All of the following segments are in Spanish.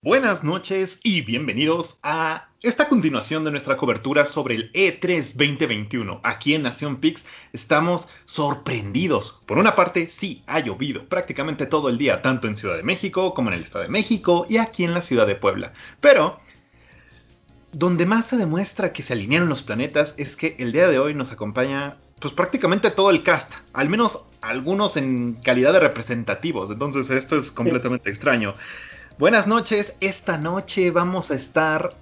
Buenas noches y bienvenidos a esta continuación de nuestra cobertura sobre el E3 2021. Aquí en Nación Pix estamos sorprendidos. Por una parte, sí, ha llovido prácticamente todo el día, tanto en Ciudad de México como en el Estado de México y aquí en la ciudad de Puebla. Pero, donde más se demuestra que se alinearon los planetas es que el día de hoy nos acompaña pues prácticamente todo el cast, al menos algunos en calidad de representativos, entonces esto es completamente extraño. Buenas noches, esta noche vamos a estar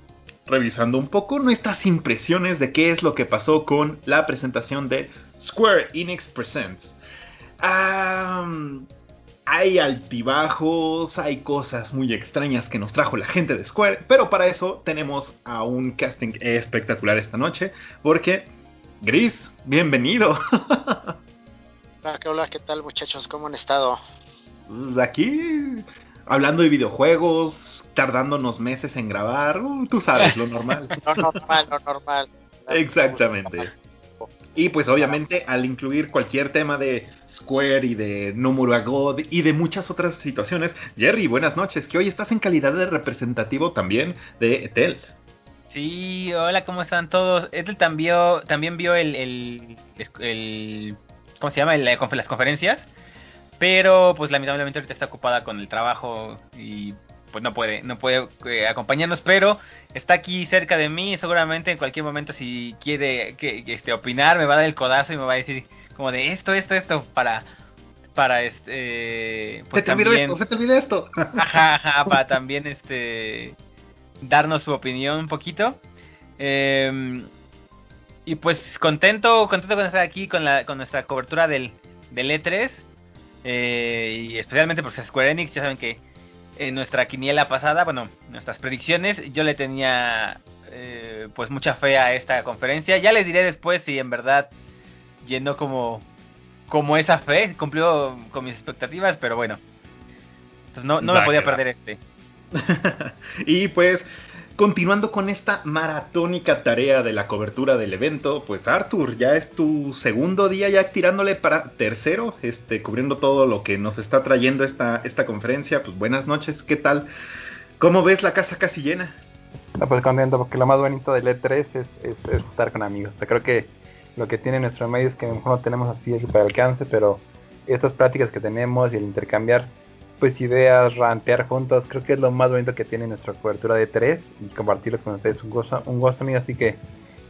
revisando un poco nuestras impresiones de qué es lo que pasó con la presentación de Square Enix Presents. hay altibajos, hay cosas muy extrañas que nos trajo la gente de Square, pero para eso tenemos a un casting espectacular esta noche, porque Gris, bienvenido. Hola, hola, ¿qué tal muchachos? ¿Cómo han estado? Pues aquí hablando de videojuegos, tardándonos meses en grabar, uh, tú sabes, lo normal. lo normal, lo normal. Exactamente. Y pues obviamente al incluir cualquier tema de Square y de Nomura God y de muchas otras situaciones, Jerry, buenas noches, que hoy estás en calidad de representativo también de Etel. Sí, hola, ¿cómo están todos? Etel también, también vio el, el, el, ¿cómo se llama? las conferencias pero pues lamentablemente ahorita está ocupada con el trabajo y pues no puede, no puede eh, acompañarnos, pero está aquí cerca de mí, seguramente en cualquier momento si quiere que, este opinar me va a dar el codazo y me va a decir como de esto, esto, esto para para este pues se te olvidó esto, se te olvidó esto. Ajá, ajá, para también este darnos su opinión un poquito. Em, y pues contento, contento con estar aquí con la con nuestra cobertura del del E3 eh, y especialmente por Square Enix, ya saben que en nuestra quiniela pasada, bueno, nuestras predicciones, yo le tenía eh, pues mucha fe a esta conferencia. Ya les diré después si en verdad yendo como, como esa fe, cumplió con mis expectativas, pero bueno, pues no, no me podía perder este. y pues Continuando con esta maratónica tarea de la cobertura del evento, pues Arthur, ya es tu segundo día ya tirándole para tercero, este, cubriendo todo lo que nos está trayendo esta, esta conferencia. Pues buenas noches, ¿qué tal? ¿Cómo ves la casa casi llena? pues contento, porque lo más bonito del E3 es, estar con amigos. creo que lo que tiene nuestro medio es que a lo mejor no tenemos así para alcance, pero estas prácticas que tenemos y el intercambiar pues ideas, rantear juntos, creo que es lo más bonito que tiene nuestra cobertura de tres y compartirlo con ustedes un gozo, un gozo mío, así que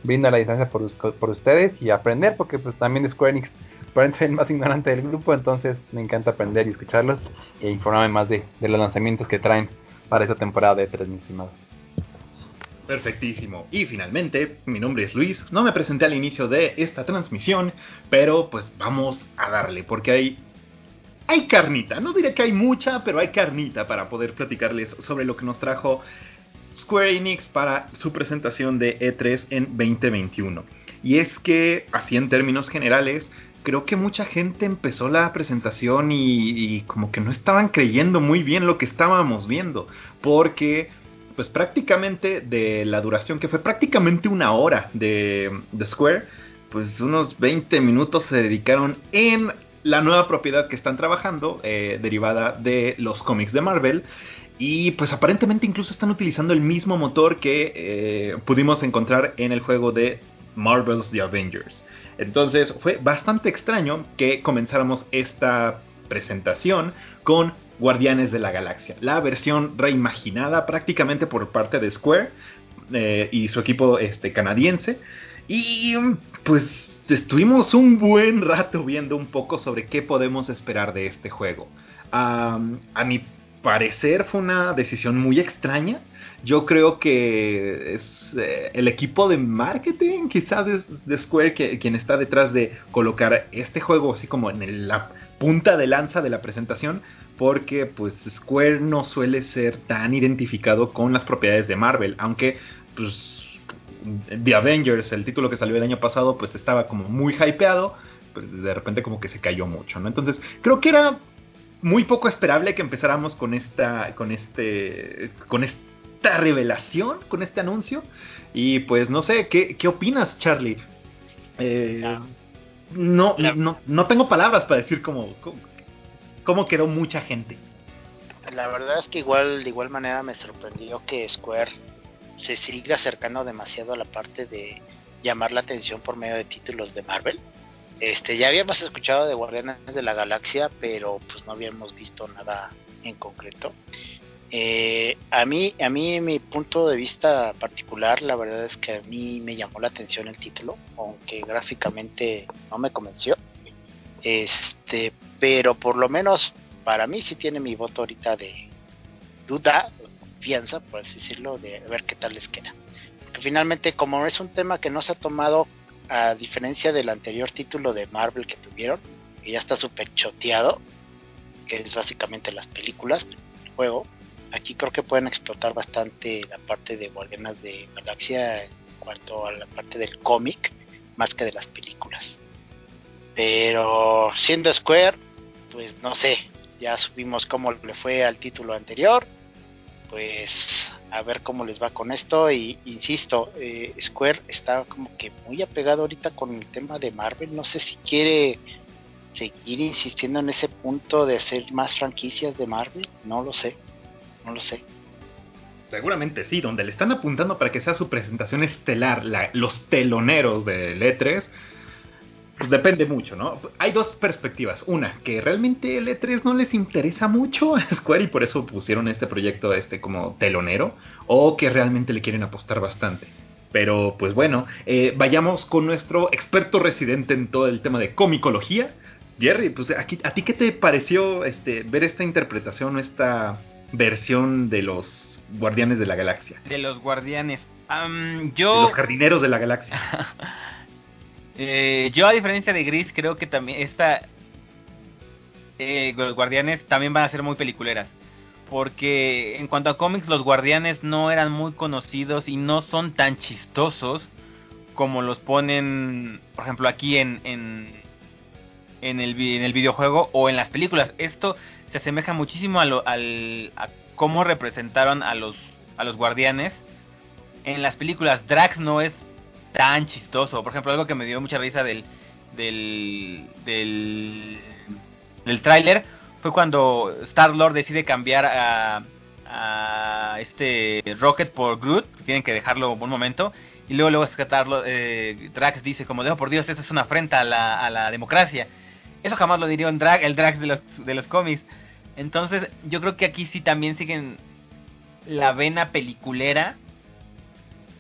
brindo la distancia por, por ustedes y aprender porque pues también Square Enix probablemente el más ignorante del grupo, entonces me encanta aprender y escucharlos e informarme más de, los lanzamientos que traen para esta temporada de tres, mis estimados. Perfectísimo. Y finalmente, mi nombre es Luis. No me presenté al inicio de esta transmisión, pero pues vamos a darle, porque hay hay carnita. No diré que hay mucha, pero hay carnita para poder platicarles sobre lo que nos trajo Square Enix para su presentación de E3 en 2021. Y es que, así en términos generales, creo que mucha gente empezó la presentación y, como que no estaban creyendo muy bien lo que estábamos viendo. Porque, pues prácticamente de la duración que fue prácticamente una hora de, de Square, pues unos 20 minutos se dedicaron en la nueva propiedad que están trabajando, eh, derivada de los cómics de Marvel. Y pues aparentemente incluso están utilizando el mismo motor que eh, pudimos encontrar en el juego de Marvel's The Avengers. Entonces fue bastante extraño que comenzáramos esta presentación con Guardianes de la Galaxia, la versión reimaginada prácticamente por parte de Square eh, y su equipo este, canadiense. Y pues estuvimos un buen rato viendo un poco sobre qué podemos esperar de este juego. a mi parecer fue una decisión muy extraña. Yo creo que es eh, el equipo de marketing quizás de, Square quien está detrás de colocar este juego así como en la punta de lanza de la presentación porque pues Square no suele ser tan identificado con las propiedades de Marvel, aunque pues The Avengers, el título que salió el año pasado, pues estaba como muy hypeado, pues de repente como que se cayó mucho, ¿no? Entonces, creo que era muy poco esperable que empezáramos con esta con este con esta revelación, con este anuncio y pues no sé, ¿qué, qué opinas, Charlie? Eh, no, no, no tengo palabras para decir cómo, cómo, quedó mucha gente. la verdad es que igual, de igual manera me sorprendió que Square se siga acercando demasiado a la parte de llamar la atención por medio de títulos de Marvel. Este, ya habíamos escuchado de Guardianes de la Galaxia, pero pues no habíamos visto nada en concreto. Eh, a mí, a mí, mi punto de vista particular, la verdad es que a mí me llamó la atención el título, aunque gráficamente no me convenció. Este, pero por lo menos para mí sí tiene mi voto ahorita de duda, confianza, por así decirlo, de ver qué tal les queda. Porque finalmente, como es un tema que no se ha tomado, a diferencia del anterior título de Marvel que tuvieron, que ya está súper choteado, que es básicamente las películas, el juego, aquí creo que pueden explotar bastante la parte de Guardianas de Galaxia en cuanto a la parte del cómic, más que de las películas. Pero siendo Square, pues no sé, ya supimos cómo le fue al título anterior, pues a ver cómo les va con esto. Y insisto, eh, Square está como que muy apegado ahorita con el tema de Marvel, no sé si quiere seguir insistiendo en ese punto de hacer más franquicias de Marvel, no lo sé, no lo sé. Seguramente sí, donde le están apuntando para que sea su presentación estelar, los teloneros del E3, pues depende mucho, ¿no? Hay dos perspectivas. Una, que realmente el E3 no les interesa mucho a Square y por eso pusieron este proyecto este como telonero. O que realmente le quieren apostar bastante. Pero pues bueno, eh, vayamos con nuestro experto residente en todo el tema de comicología. Jerry, pues aquí, ¿a ti qué te pareció este, ver esta interpretación, esta versión de los Guardianes de la Galaxia? De los Guardianes. yo... De los jardineros de la galaxia. Eh, yo a diferencia de Gris creo que también esta eh, los Guardianes también van a ser muy peliculeras. Porque en cuanto a cómics, los Guardianes no eran muy conocidos y no son tan chistosos como los ponen, por ejemplo, aquí en, en, el, en el videojuego o en las películas. Esto se asemeja muchísimo a, lo, al, a cómo representaron a los, a los Guardianes. En las películas, Drax no es tan chistoso. Por ejemplo, algo que me dio mucha risa del del del, del tráiler fue cuando Star Lord decide cambiar a, a este Rocket por Groot, tienen que dejarlo un momento y luego luego escatarlo eh, Drax dice como de oh, por Dios esto es una afrenta a la, a la democracia. Eso jamás lo diría un drag, el Drax de los, de los cómics. Entonces, yo creo que aquí sí también siguen la vena peliculera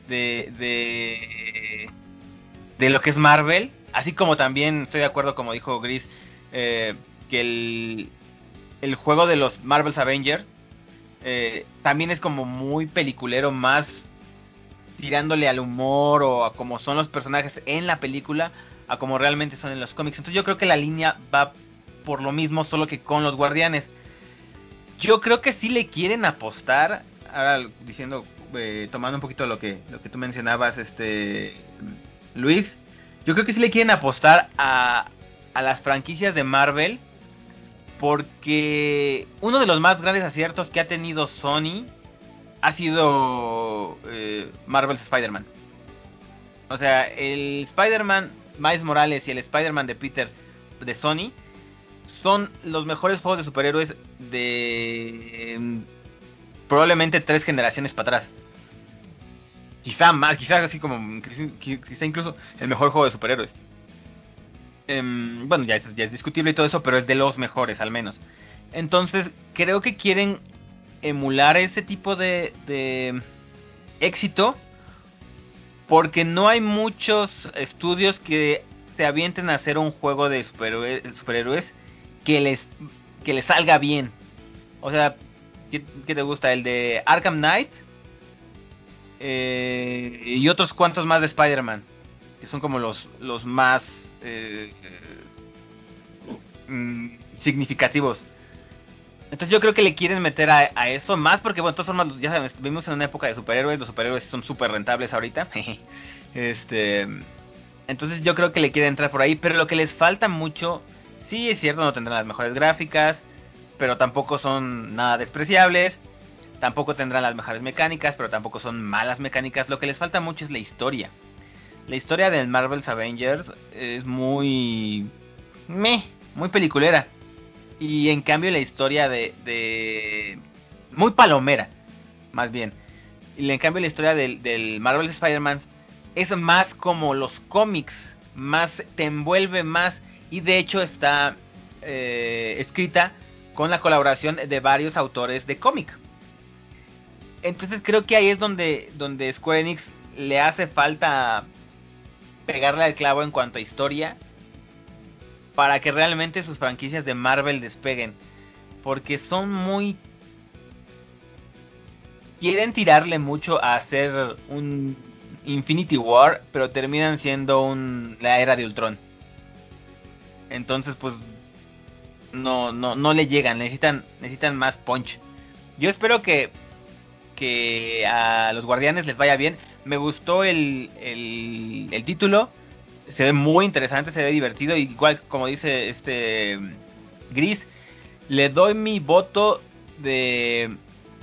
de, de, de lo que es Marvel, así como también estoy de acuerdo, como dijo Gris, eh, que el, el juego de los Marvel's Avengers eh, también es como muy peliculero, más tirándole al humor o a como son los personajes en la película, a como realmente son en los cómics. Entonces yo creo que la línea va por lo mismo, solo que con los guardianes. Yo creo que si le quieren apostar, ahora diciendo eh, tomando un poquito lo que, lo que tú mencionabas, este Luis, yo creo que sí le quieren apostar a, a las franquicias de Marvel. Porque uno de los más grandes aciertos que ha tenido Sony ha sido eh, Marvel's Spider-Man. O sea, el Spider-Man Miles Morales y el Spider-Man de Peter de Sony son los mejores juegos de superhéroes de probablemente tres generaciones para atrás. Quizá más, quizás así como, quizá incluso el mejor juego de superhéroes. Em, bueno, ya es, discutible y todo eso, pero es de los mejores al menos. Entonces, creo que quieren emular ese tipo de, éxito porque no hay muchos estudios que se avienten a hacer un juego de superhéroes, superhéroes que les que les salga bien. O sea, ¿Qué, te gusta? El de Arkham Knight. Eh, y otros cuantos más de Spider-Man. Que son como los, los más eh, mm, significativos. Entonces yo creo que le quieren meter a, eso más porque, bueno, de todas formas, ya sabemos, en una época de superhéroes, los superhéroes son súper rentables ahorita. este, entonces yo creo que le quieren entrar por ahí, pero lo que les falta mucho, sí es cierto, no tendrán las mejores gráficas, pero tampoco son nada despreciables. Tampoco tendrán las mejores mecánicas, pero tampoco son malas mecánicas. Lo que les falta mucho es la historia. La historia del Marvel's Avengers es muy... Meh, muy peliculera. Y en cambio la historia de, de... Muy palomera, más bien. Y en cambio la historia del, del Marvel Spider-Man es más como los cómics, más te envuelve más y de hecho está eh, escrita con la colaboración de varios autores de cómic. Entonces creo que ahí es donde, donde Square Enix le hace falta pegarle al clavo en cuanto a historia para que realmente sus franquicias de Marvel despeguen. Porque son muy... Quieren tirarle mucho a hacer un Infinity War, pero terminan siendo un la era de Ultron. Entonces, pues no no no le llegan, necesitan necesitan más punch. Yo espero que que a los Guardianes les vaya bien. Me gustó el, el, el título, se ve muy interesante, se ve divertido, igual como dice este Gris, le doy mi voto de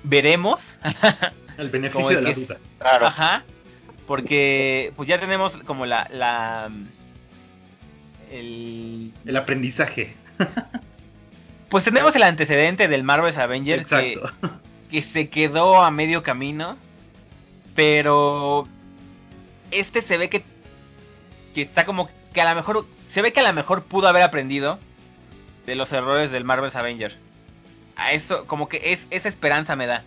veremos. El beneficio de la duda. Claro. Ajá. Porque pues ya tenemos como la, la el, el aprendizaje. pues tenemos el antecedente del Marvel's Avengers que, que se quedó a medio camino, pero este se ve que que está como que a lo mejor se ve que a lo mejor pudo haber aprendido de los errores del Marvel's Avengers. A eso como que es esa esperanza me da.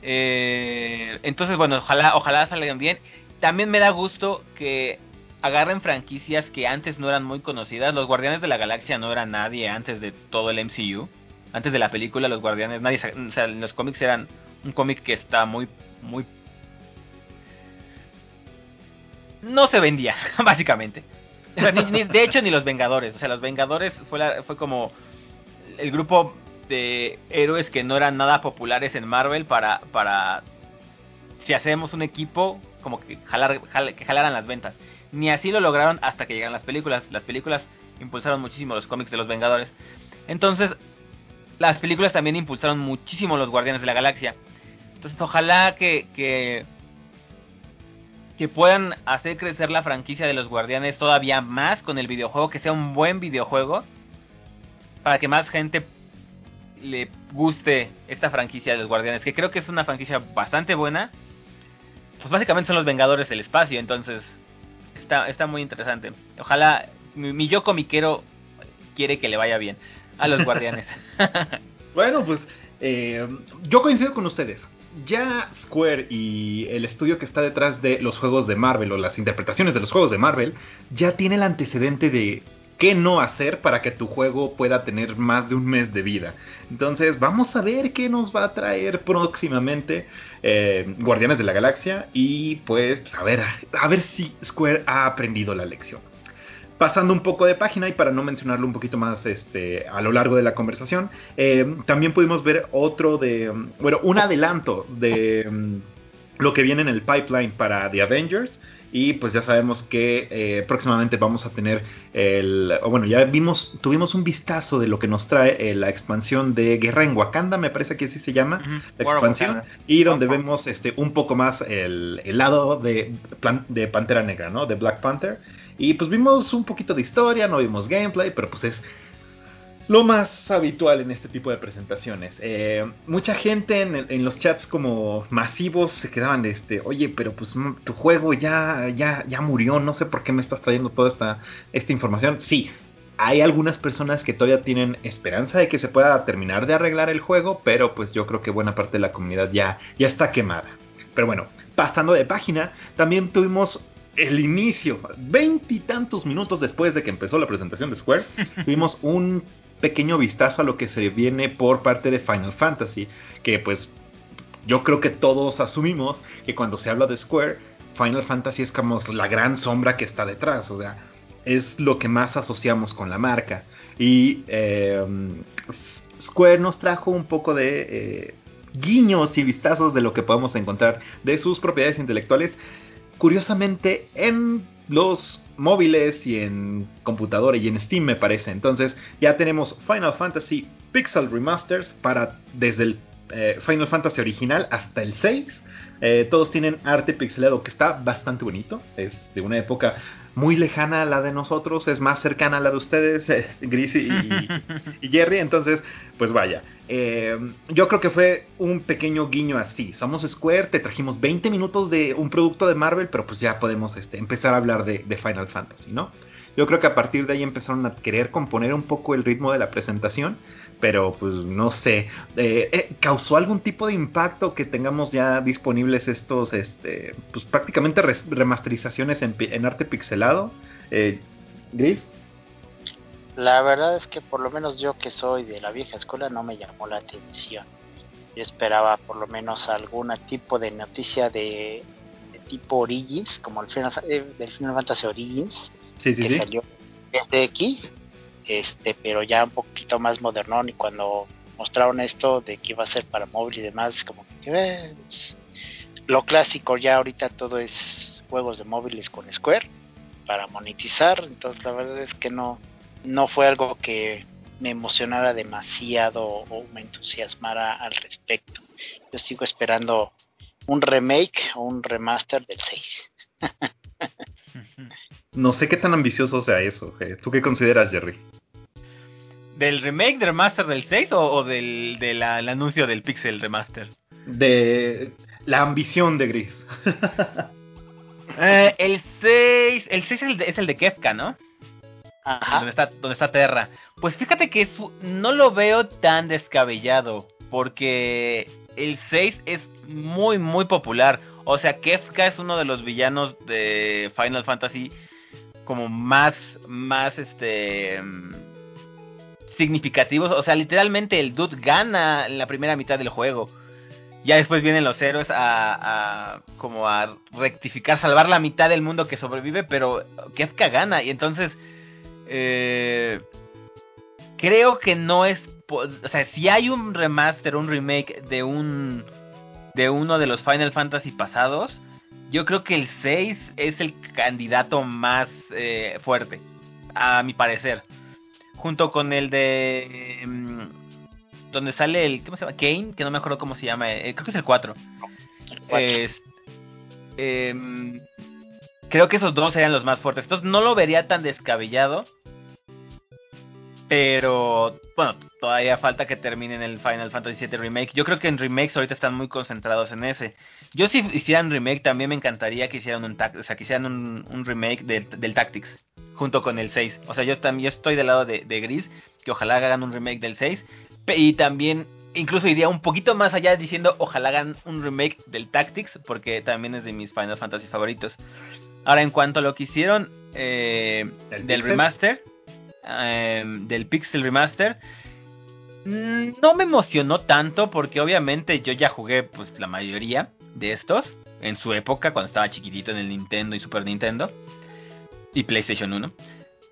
Eh, entonces, bueno, ojalá, ojalá salgan bien. También me da gusto que agarren franquicias que antes no eran muy conocidas. Los Guardianes de la Galaxia no eran nadie antes de todo el MCU. Antes de la película, los Guardianes, nadie, o sea, los cómics eran un cómic que está muy, muy... No se vendía, básicamente. de hecho, ni los Vengadores. O sea, los Vengadores fue, fue como el grupo de héroes que no eran nada populares en Marvel para, para si hacemos un equipo, como que, jalar, que jalaran las ventas. Ni así lo lograron hasta que llegaron las películas. Las películas impulsaron muchísimo los cómics de los Vengadores. Entonces, las películas también impulsaron muchísimo los Guardianes de la Galaxia. Entonces, ojalá que, que, que puedan hacer crecer la franquicia de los Guardianes todavía más con el videojuego, que sea un buen videojuego, para que más gente le guste esta franquicia de los Guardianes, que creo que es una franquicia bastante buena. Pues básicamente son los Vengadores del espacio, entonces está, está muy interesante. Ojalá mi, yo comiquero quiere que le vaya bien a los Guardianes. bueno, pues eh, yo coincido con ustedes. Ya Square y el estudio que está detrás de los juegos de Marvel o las interpretaciones de los juegos de Marvel ya tiene el antecedente de qué no hacer para que tu juego pueda tener más de un mes de vida. Entonces vamos a ver qué nos va a traer próximamente eh, Guardianes de la Galaxia y pues a ver, a ver si Square ha aprendido la lección. Pasando un poco de página y para no mencionarlo un poquito más este, a lo largo de la conversación, eh, también pudimos ver otro de, bueno, un adelanto de mm, lo que viene en el pipeline para The Avengers. Y pues ya sabemos que eh, próximamente vamos a tener el. bueno, ya vimos, tuvimos un vistazo de lo que nos trae eh, la expansión de Guerra en Wakanda, me parece que así se llama, la expansión. Y donde vemos este un poco más el, el lado de, de Pantera Negra, ¿no? De Black Panther. Y pues vimos un poquito de historia, no vimos gameplay, pero pues es lo más habitual en este tipo de presentaciones. Eh, mucha gente en, los chats como masivos se quedaban de este, oye, pero pues tu juego ya, ya, ya murió, no sé por qué me estás trayendo toda esta, esta información. Sí, hay algunas personas que todavía tienen esperanza de que se pueda terminar de arreglar el juego, pero pues yo creo que buena parte de la comunidad ya, ya está quemada. Pero bueno, pasando de página, también tuvimos el inicio, veintitantos minutos después de que empezó la presentación de Square, tuvimos un pequeño vistazo a lo que se viene por parte de Final Fantasy, que pues yo creo que todos asumimos que cuando se habla de Square, Final Fantasy es como la gran sombra que está detrás, o sea, es lo que más asociamos con la marca. Y em, Square nos trajo un poco de eh, guiños y vistazos de lo que podemos encontrar de sus propiedades intelectuales, curiosamente en los móviles y en computadora y en Steam me parece. Entonces ya tenemos Final Fantasy Pixel Remasters para desde el eh, Final Fantasy original hasta el 6. Eh, todos tienen arte pixelado que está bastante bonito. Es de una época muy lejana a la de nosotros, es más cercana a la de ustedes, Gris y, Jerry. Entonces, pues vaya. yo creo que fue un pequeño guiño así. Somos Square, te trajimos 20 minutos de un producto de Marvel, pero pues ya podemos este, empezar a hablar de Final Fantasy, ¿no? Yo creo que a partir de ahí empezaron a querer componer un poco el ritmo de la presentación, pero pues no sé, eh, eh, ¿causó algún tipo de impacto que tengamos ya disponibles estos, este, pues prácticamente remasterizaciones en, arte pixelado? Eh, Gris. La verdad es que por lo menos yo que soy de la vieja escuela no me llamó la atención. Yo esperaba por lo menos algún tipo de noticia de, tipo Origins, como el Final, del Final Fantasy Origins, sí, sí, que salió desde aquí, este, pero ya un poquito más modernón y cuando mostraron esto de que iba a ser para móvil y demás, como que eh, lo clásico ya ahorita todo es juegos de móviles con Square para monetizar, entonces la verdad es que no no fue algo que me emocionara demasiado o me entusiasmara al respecto. Yo sigo esperando un remake o un remaster del 6. No sé qué tan ambicioso sea eso. ¿Tú qué consideras, Jerry? ¿Del remake, del remaster del 6 o, del, anuncio del Pixel Remaster? De la ambición de Gris. Eh, el 6, el 6 es el, de, Kefka, ¿no? Ajá. Donde está, donde está Terra. Pues fíjate que no lo veo tan descabellado. Porque el 6 es muy, muy popular. O sea, Kefka es uno de los villanos de Final Fantasy como más, más, este, significativos. O sea, literalmente el dude gana en la primera mitad del juego. Ya después vienen los héroes a, como a rectificar, salvar la mitad del mundo que sobrevive, pero Kefka gana. Y entonces, eh, creo que no es, o sea, si hay un remaster, un remake de un, de uno de los Final Fantasy pasados, yo creo que el 6 es el candidato más eh, fuerte, a mi parecer. Junto con el de... Mm, donde sale el... ¿Cómo se llama? Kane, que no me acuerdo cómo se llama. Eh, creo que es el 4. Em, creo que esos dos serían los más fuertes. Entonces no lo vería tan descabellado. Pero, bueno, todavía falta que terminen el Final Fantasy VII Remake. Yo creo que en remakes ahorita están muy concentrados en ese. Yo si hicieran remake también me encantaría que hicieran un, o sea, que hicieran un, remake del Tactics junto con el 6. O sea, yo también estoy del lado de, Gris, que ojalá hagan un remake del 6. Y también incluso iría un poquito más allá diciendo ojalá hagan un remake del Tactics, porque también es de mis Final Fantasy favoritos. Ahora, en cuanto a lo que hicieron eh, del remaster, Em, del Pixel Remaster. Mm, no me emocionó tanto porque obviamente yo ya jugué pues la mayoría de estos en su época cuando estaba chiquitito en el Nintendo y Super Nintendo y PlayStation 1.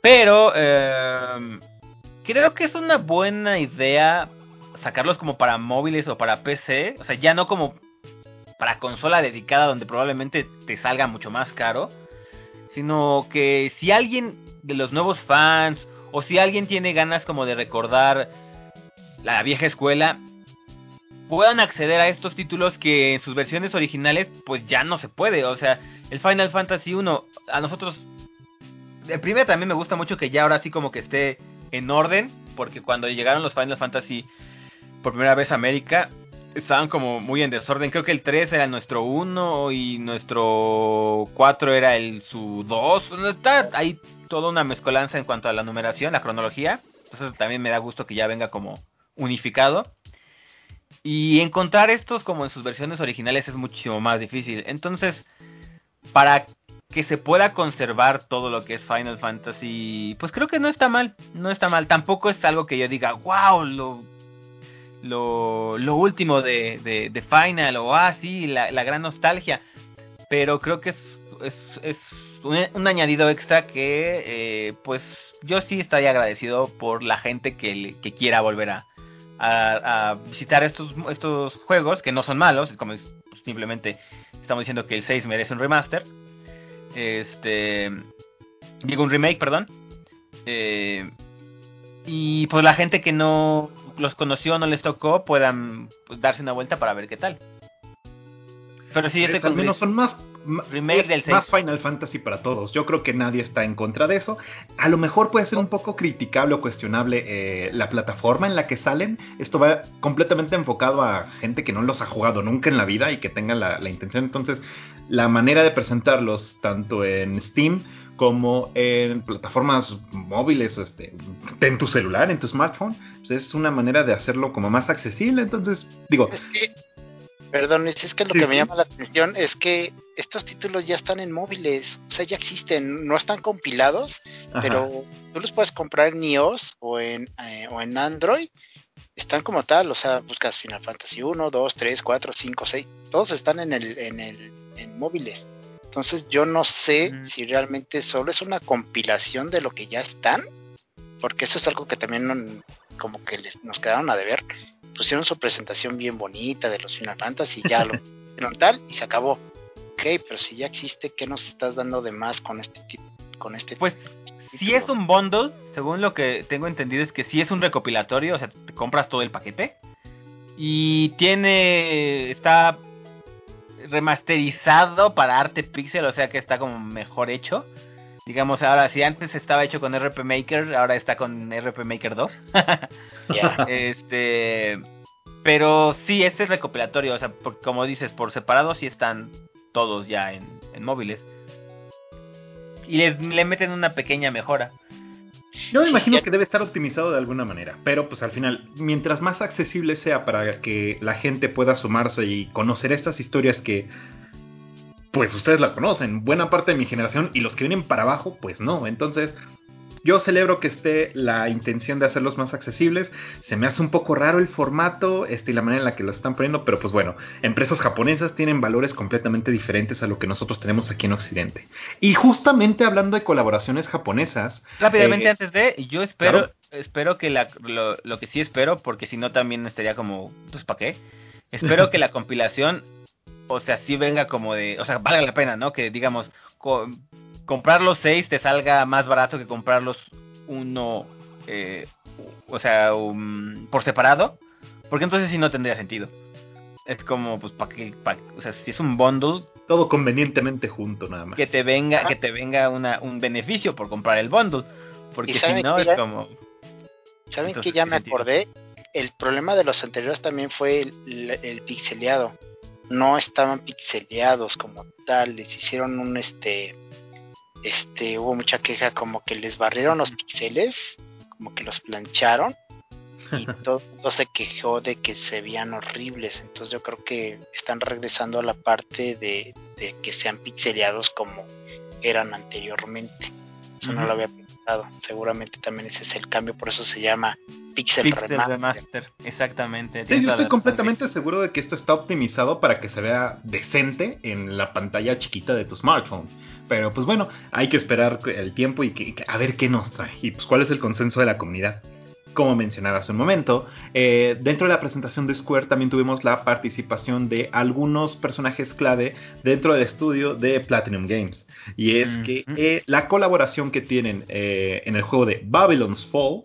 Pero em, creo que es una buena idea sacarlos como para móviles o para PC, o sea, ya no como para consola dedicada donde probablemente te salga mucho más caro, sino que si alguien de los nuevos fans o si alguien tiene ganas como de recordar la vieja escuela, puedan acceder a estos títulos que en sus versiones originales pues ya no se puede. O sea, el Final Fantasy 1 a nosotros... El primero también me gusta mucho que ya ahora sí como que esté en orden, porque cuando llegaron los Final Fantasy por primera vez a América, estaban como muy en desorden. Creo que el 3 era nuestro 1 y nuestro 4 era el su 2. Está ahí toda una mezcolanza en cuanto a la numeración, la cronología. Entonces también me da gusto que ya venga como unificado. Y encontrar estos como en sus versiones originales es muchísimo más difícil. Entonces, para que se pueda conservar todo lo que es Final Fantasy, pues creo que no está mal. No está mal. Tampoco es algo que yo diga, wow, lo, lo, último de, de, Final o ah, sí, la, la gran nostalgia. Pero creo que es, es un, añadido extra que eh, pues yo sí estaría agradecido por la gente que, que quiera volver a, a, visitar estos, estos juegos que no son malos, como pues, simplemente estamos diciendo que el 6 merece un remaster. Este digo un remake, perdón. Eh, y pues la gente que no los conoció no les tocó puedan pues, darse una vuelta para ver qué tal. Pero sí, este al menos son más remake del más Final Fantasy para todos. Yo creo que nadie está en contra de eso. A lo mejor puede ser un poco criticable o cuestionable eh, la plataforma en la que salen. Esto va completamente enfocado a gente que no los ha jugado nunca en la vida y que tenga la, intención. Entonces, la manera de presentarlos tanto en Steam como en plataformas móviles, este, en tu celular, en tu smartphone, pues es una manera de hacerlo como más accesible. Entonces, digo, Perdón, es que lo que me llama la atención es que estos títulos ya están en móviles, o sea, ya existen, no están compilados, pero tú los puedes comprar en iOS o en, eh, o en Android, están como tal, o sea, buscas Final Fantasy 1, 2, 3, 4, 5, 6, todos están en el en el en móviles. Entonces, yo no sé si realmente solo es una compilación de lo que ya están, porque eso es algo que también como que les, nos quedaron a deber pusieron su presentación bien bonita de los Final Fantasy y ya lo tal y se acabó. Ok, pero si ya existe, ¿qué nos estás dando de más con este tipo? Con este pues si es un bundle, según lo que tengo entendido es que si es un recopilatorio, o sea, te compras todo el paquete y tiene está remasterizado para arte pixel, o sea que está como mejor hecho. Digamos, ahora si antes estaba hecho con RP Maker, ahora está con RP Maker 2. Este, pero sí, este es recopilatorio, o sea, como dices, por separado sí están todos ya en, móviles. Y les, le meten una pequeña mejora. Yo me imagino que debe estar optimizado de alguna manera, pero pues al final, mientras más accesible sea para que la gente pueda sumarse y conocer estas historias que pues ustedes la conocen, buena parte de mi generación y los que vienen para abajo, pues no. Entonces, yo celebro que esté la intención de hacerlos más accesibles. Se me hace un poco raro el formato este, y la manera en la que lo están poniendo, pero pues bueno, empresas japonesas tienen valores completamente diferentes a lo que nosotros tenemos aquí en Occidente. Y justamente hablando de colaboraciones japonesas. Rápidamente eh, antes de, yo espero, espero que la, lo, que sí espero, porque si no también estaría como, pues ¿para qué? Espero que la compilación, o sea, sí venga como de, o sea, valga la pena, ¿no? Que digamos, comprar los seis te salga más barato que comprarlos uno, eh, o sea, por separado, porque entonces sí no tendría sentido. Es como, pues, para que, o sea, si es un bundle, todo convenientemente junto nada más. Que te venga, que te venga una, un beneficio por comprar el bundle, porque si no es como. ¿Saben que ya me acordé? El problema de los anteriores también fue el, el, pixeleado. No estaban pixeleados como tal, les hicieron un este este hubo mucha queja como que les barrieron los pixeles, como que los plancharon y todo, se quejó de que se veían horribles. Entonces yo creo que están regresando a la parte de, que sean pixeleados como eran anteriormente. Eso no lo había pensado. Seguramente también ese es el cambio, por eso se llama Pixel, Remaster. Exactamente. Sí, yo estoy completamente seguro de que esto está optimizado para que se vea decente en la pantalla chiquita de tu smartphone. Pero pues bueno, hay que esperar el tiempo y que, a ver qué nos trae. Y pues cuál es el consenso de la comunidad. Como mencionaba hace un momento, eh, dentro de la presentación de Square también tuvimos la participación de algunos personajes clave dentro del estudio de Platinum Games. Y es que eh, la colaboración que tienen eh, en el juego de Babylon's Fall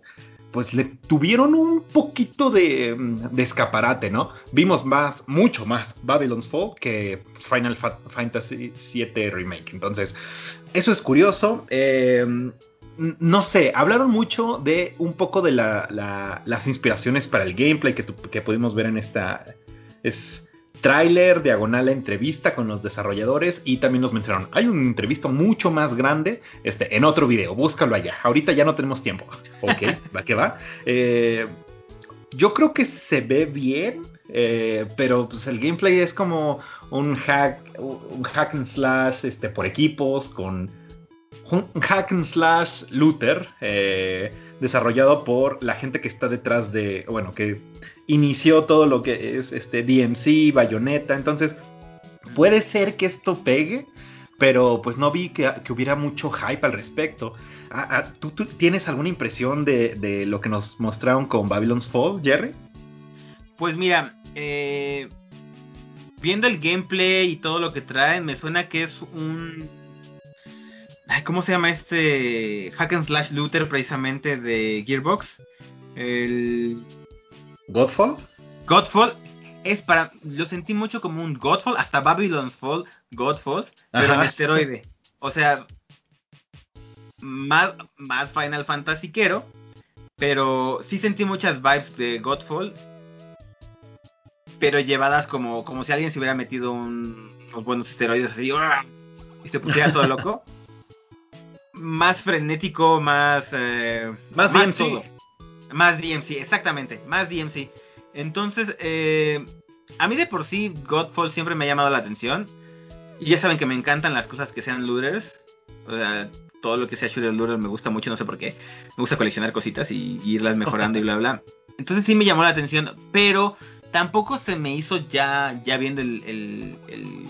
pues le tuvieron un poquito de, mm, de, escaparate, ¿no? Vimos más, mucho más Babylon's Fall que Final Fantasy VII Remake. Entonces, eso es curioso. Eh, no sé, hablaron mucho de un poco de la, las inspiraciones para el gameplay que, que pudimos ver en esta... Es, tráiler, diagonal la entrevista con los desarrolladores y también nos mencionaron, hay una entrevista mucho más grande este, en otro video, búscalo allá. Ahorita ya no tenemos tiempo. Ok, va que va. Eh, yo creo que se ve bien, eh, pero pues el gameplay es como un hack, un hack and slash este, por equipos con un hack and slash looter eh, desarrollado por la gente que está detrás de, bueno, que inició todo lo que es este DMC, Bayonetta, entonces puede ser que esto pegue, pero pues no vi que, hubiera mucho hype al respecto. Ah, ah, ¿tú, tienes alguna impresión de, lo que nos mostraron con Babylon's Fall, Jerry? Pues mira, eh, viendo el gameplay y todo lo que traen, me suena que es un... ¿Cómo se llama este hack and slash looter precisamente de Gearbox? El ¿Godfall? Godfall es para. Lo sentí mucho como un Godfall, hasta Babylon's Fall, Godfall, pero Ajá. en esteroide. O sea, más, más Final Fantasy quiero, pero sí sentí muchas vibes de Godfall, pero llevadas como, como si alguien se hubiera metido un, unos buenos esteroides así ¡ah! y se pusiera todo loco. Más frenético, más. eh, Más DMC. todo. Más DMC, exactamente, más DMC. Entonces, eh, a mí de por sí, Godfall siempre me ha llamado la atención. Y ya saben que me encantan las cosas que sean looters. O sea, todo lo que sea shooter looter me gusta mucho, no sé por qué. Me gusta coleccionar cositas y, y irlas mejorando y bla, bla. Entonces sí me llamó la atención, pero tampoco se me hizo ya, ya viendo el, el, el-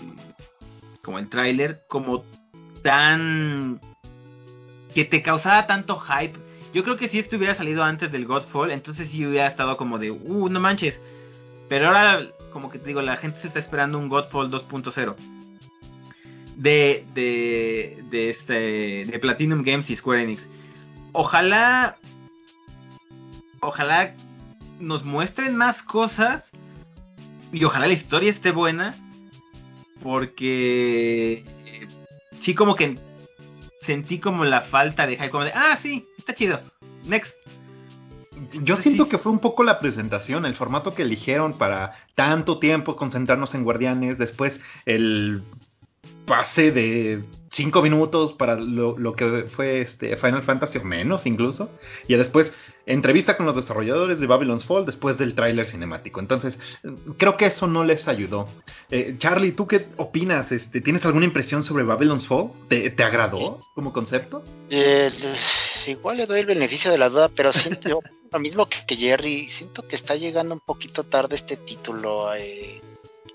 como el tráiler, como tan... que te causara tanto hype. Yo creo que si esto hubiera salido antes del Godfall, entonces sí hubiera estado como de, uh, no manches. Pero ahora, como que te digo, la gente se está esperando un Godfall 2.0 de, de, de, este, de Platinum Games y Square Enix. Ojalá, ojalá nos muestren más cosas y ojalá la historia esté buena porque sí como que sentí como la falta de hype, como de, ah, sí, está chido, next. Yo siento que fue un poco la presentación, el formato que eligieron para tanto tiempo concentrarnos en Guardianes, después el pase de 5 minutos para lo, lo que fue este Final Fantasy o menos incluso, y después entrevista con los desarrolladores de Babylon's Fall después del tráiler cinemático. Entonces, creo que eso no les ayudó. Eh, Charlie, ¿tú qué opinas? Este, ¿Tienes alguna impresión sobre Babylon's Fall? ¿Te, te agradó como concepto? Eh, igual le doy el beneficio de la duda, pero siento yo lo mismo que, que Jerry. Siento que está llegando un poquito tarde este título. eh,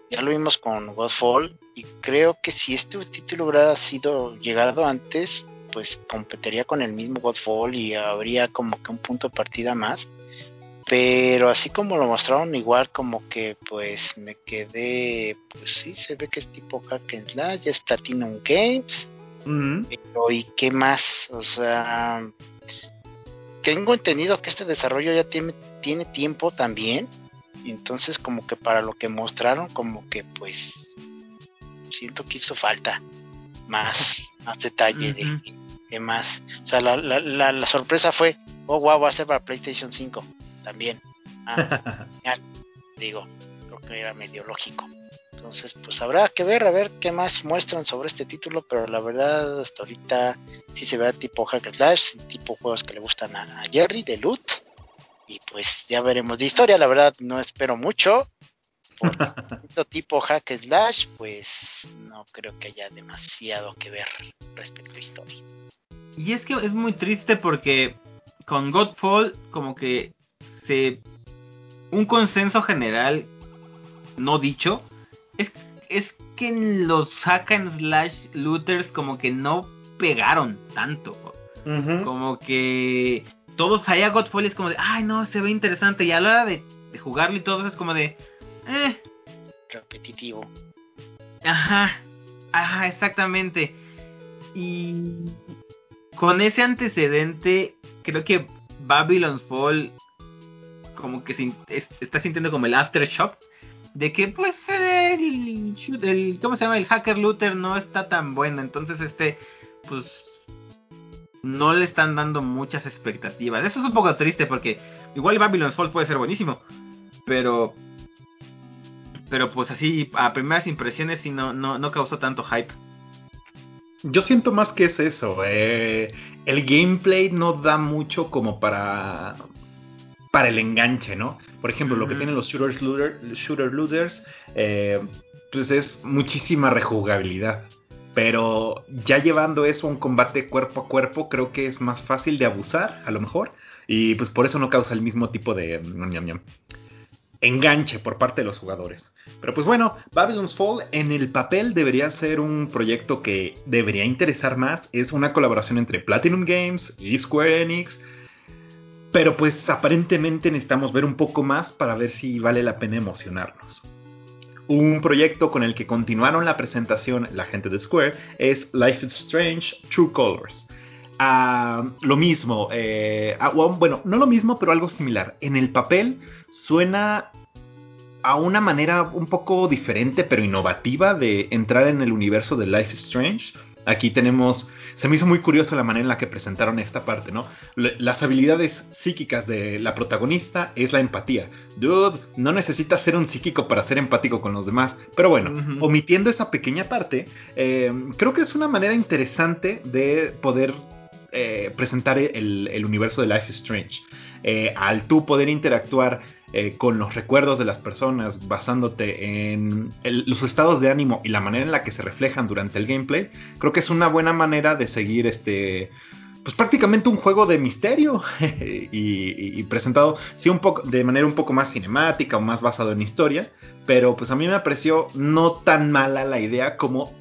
ya lo vimos con Godfall y creo que si este título hubiera sido llegado antes, pues competiría con el mismo Godfall y habría como que un punto de partida más. Pero así como lo mostraron, igual como que pues me quedé, pues sí, se ve que es tipo hack and slash, es Platinum Games. Pero ¿y qué más? O sea, tengo entendido que este desarrollo ya tiene, tiene tiempo también. Entonces como que para lo que mostraron, como que pues siento que hizo falta más, más detalle de, de más. O sea, la, la, la, la sorpresa fue, oh wow, va a ser para PlayStation 5 también. Ah. Digo, creo que era medio lógico. Entonces, pues habrá que ver, a ver qué más muestran sobre este título, pero la verdad, hasta ahorita sí se ve tipo hack and slash, tipo juegos que le gustan a, a Jerry de loot. Y pues ya veremos de historia, la verdad no espero mucho. Porque tipo hack slash, pues no creo que haya demasiado que ver respecto a historia. Y es que es muy triste porque con Godfall como que se un consenso general no dicho es, es que los hack and slash looters como que no pegaron tanto. Como que todos allá Godfall es como de, ay no, se ve interesante. Y a la hora de, de jugarlo y todo eso es como de, eh, Repetitivo. Ajá, ajá, exactamente. Y con ese antecedente, creo que Babylon's Fall como que se es- está sintiendo como el aftershock de que pues el, el ¿cómo se llama? el hacker looter no está tan bueno, entonces este pues no le están dando muchas expectativas. Eso es un poco triste porque igual Babylon's Fall puede ser buenísimo, pero pero pues así a primeras impresiones sí no no no causó tanto hype. Yo siento más que es eso. eh, el gameplay no da mucho como para para el enganche, ¿no? Por ejemplo, lo que tienen los shooters looter, shooter looters, eh, pues es muchísima rejugabilidad. Pero ya llevando eso a un combate cuerpo a cuerpo, creo que es más fácil de abusar, a lo mejor. Y pues por eso no causa el mismo tipo de ñam, enganche por parte de los jugadores. Pero pues bueno, Babylon's Fall en el papel debería ser un proyecto que debería interesar más. Es una colaboración entre Platinum Games y Square Enix. Pero pues aparentemente necesitamos ver un poco más para ver si vale la pena emocionarnos. Un proyecto con el que continuaron la presentación la gente de Square es Life is Strange True Colors. a lo mismo. Eh, bueno, no lo mismo, pero algo similar. En el papel suena a una manera un poco diferente, pero innovativa de entrar en el universo de Life is Strange. Aquí tenemos se me hizo muy curioso la manera en la que presentaron esta parte, ¿no? las habilidades psíquicas de la protagonista es la empatía. Dude, no necesitas ser un psíquico para ser empático con los demás. Pero bueno, omitiendo esa pequeña parte, eh, creo que es una manera interesante de poder eh, presentar el, universo de Life is Strange. Eh, al tú poder interactuar eh, con los recuerdos de las personas, basándote en los estados de ánimo y la manera en la que se reflejan durante el gameplay, creo que es una buena manera de seguir este. Pues prácticamente un juego de misterio y, presentado un poco de manera un poco más cinemática o más basado en historia, pero pues a mí me pareció no tan mala la idea como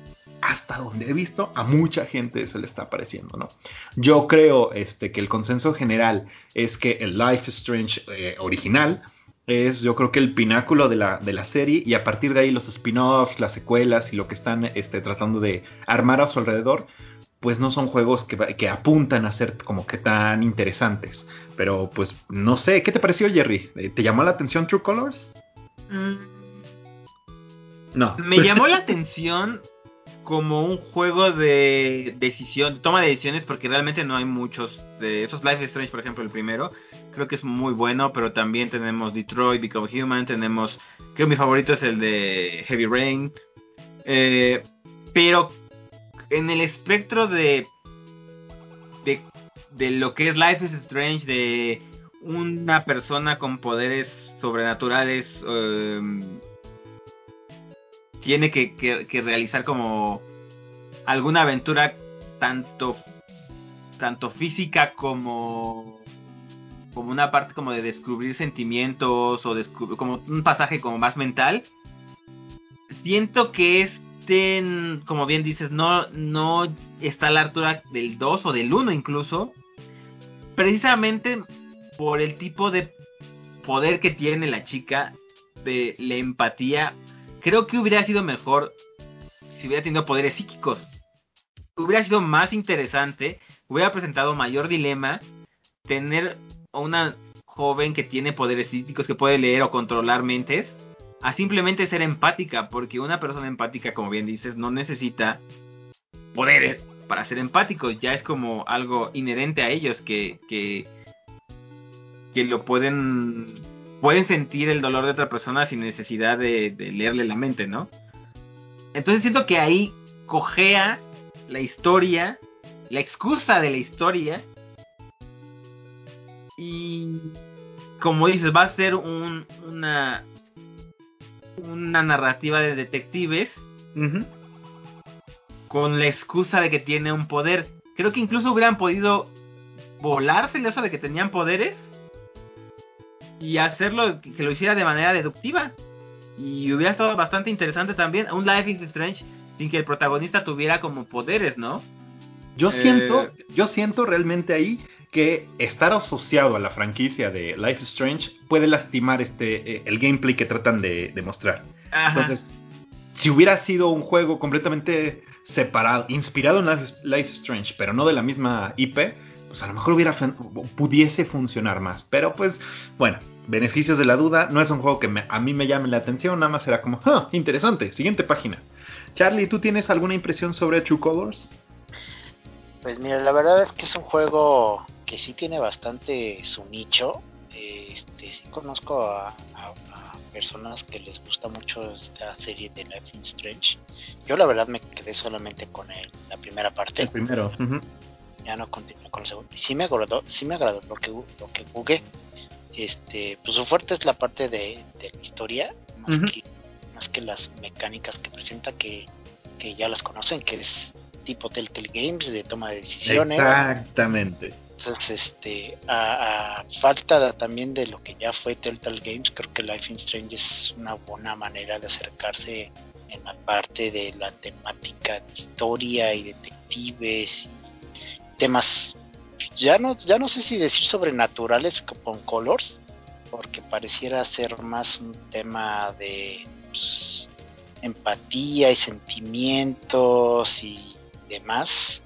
hasta donde he visto, a mucha gente se le está pareciendo, ¿no? Yo creo este, que el consenso general es que el Life is Strange eh, original es yo creo que el pináculo de la, de la serie y a partir de ahí los spin-offs, las secuelas y lo que están este, tratando de armar a su alrededor, pues no son juegos que, que, apuntan a ser como que tan interesantes. Pero pues no sé, ¿qué te pareció Jerry? ¿Te llamó la atención True Colors? Mm. No. Me llamó la atención como un juego de decisión, toma de decisiones, porque realmente no hay muchos de esos. Life is Strange, por ejemplo, el primero, creo que es muy bueno, pero también tenemos Detroit, Become Human, tenemos, creo que mi favorito es el de Heavy Rain, eh, pero en el espectro de, de, de lo que es Life is Strange, de una persona con poderes sobrenaturales, eh, tiene que, realizar como alguna aventura tanto tanto física como como una parte como de descubrir sentimientos o descubrir como un pasaje como más mental. Siento que este como bien dices no no está a la altura del 2 o del 1 incluso. Precisamente por el tipo de poder que tiene la chica de la empatía Creo que hubiera sido mejor si hubiera tenido poderes psíquicos. Hubiera sido más interesante, hubiera presentado mayor dilema tener una joven que tiene poderes psíquicos que puede leer o controlar mentes a simplemente ser empática, porque una persona empática, como bien dices, no necesita poderes para ser empáticos, ya es como algo inherente a ellos que, que lo pueden pueden sentir el dolor de otra persona sin necesidad de, leerle la mente, ¿no? Entonces siento que ahí cojea la historia, la excusa de la historia. Y como dices, va a ser un, una, una narrativa de detectives con la excusa de que tiene un poder. Creo que incluso hubieran podido volarse el de que tenían poderes y hacerlo que lo hiciera de manera deductiva. Y hubiera estado bastante interesante también un Life is Strange sin que el protagonista tuviera como poderes, ¿no? Yo siento, eh, yo siento realmente ahí que estar asociado a la franquicia de Life is Strange puede lastimar este eh, el gameplay que tratan de, mostrar. Entonces, si hubiera sido un juego completamente separado, inspirado en Life, is Strange, pero no de la misma IP, pues a lo mejor hubiera pudiese funcionar más. Pero pues, bueno, beneficios de la duda, no es un juego que a mí me llame la atención, nada más será como, ah, interesante, siguiente página. Charlie, ¿tú tienes alguna impresión sobre True Colors? Pues mira, la verdad es que es un juego que sí tiene bastante su nicho. Este, sí conozco a, personas que les gusta mucho esta serie de Life Strange. Yo la verdad me quedé solamente con la primera parte. El primero ya no continué con el segundo. Y sí me agradó, sí me agradó lo que, lo que jugué. Este, pues su fuerte es la parte de, la historia, más, que, más que las mecánicas que presenta, que, que ya las conocen, que es tipo Telltale Games, de toma de decisiones. Exactamente. Entonces, este, a, falta también de lo que ya fue Telltale Games, creo que Life in Strange es una buena manera de acercarse en la parte de la temática de historia y detectives temas ya no ya no sé si decir sobrenaturales con colors porque pareciera ser más un tema de pues, empatía y sentimientos y demás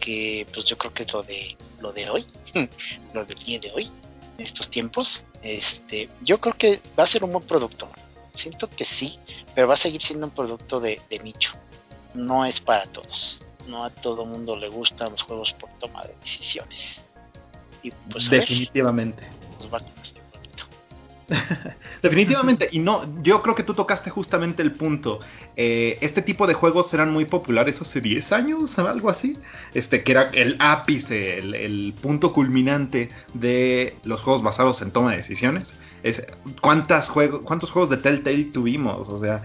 que pues yo creo que es lo de lo de hoy, lo del día de hoy, en estos tiempos. Este, yo creo que va a ser un buen producto. Siento que sí, pero va a seguir siendo un producto de, nicho. No es para todos. No a todo mundo le gustan los juegos por toma de decisiones. Y pues definitivamente. Pues va Definitivamente, y no, yo creo que tú tocaste justamente el punto. Eh, este tipo de juegos eran muy populares hace 10 años, algo así. Este, que era el ápice, el, punto culminante de los juegos basados en toma de decisiones. Es, ¿cuántas ¿Cuántos juegos de Telltale tuvimos? O sea,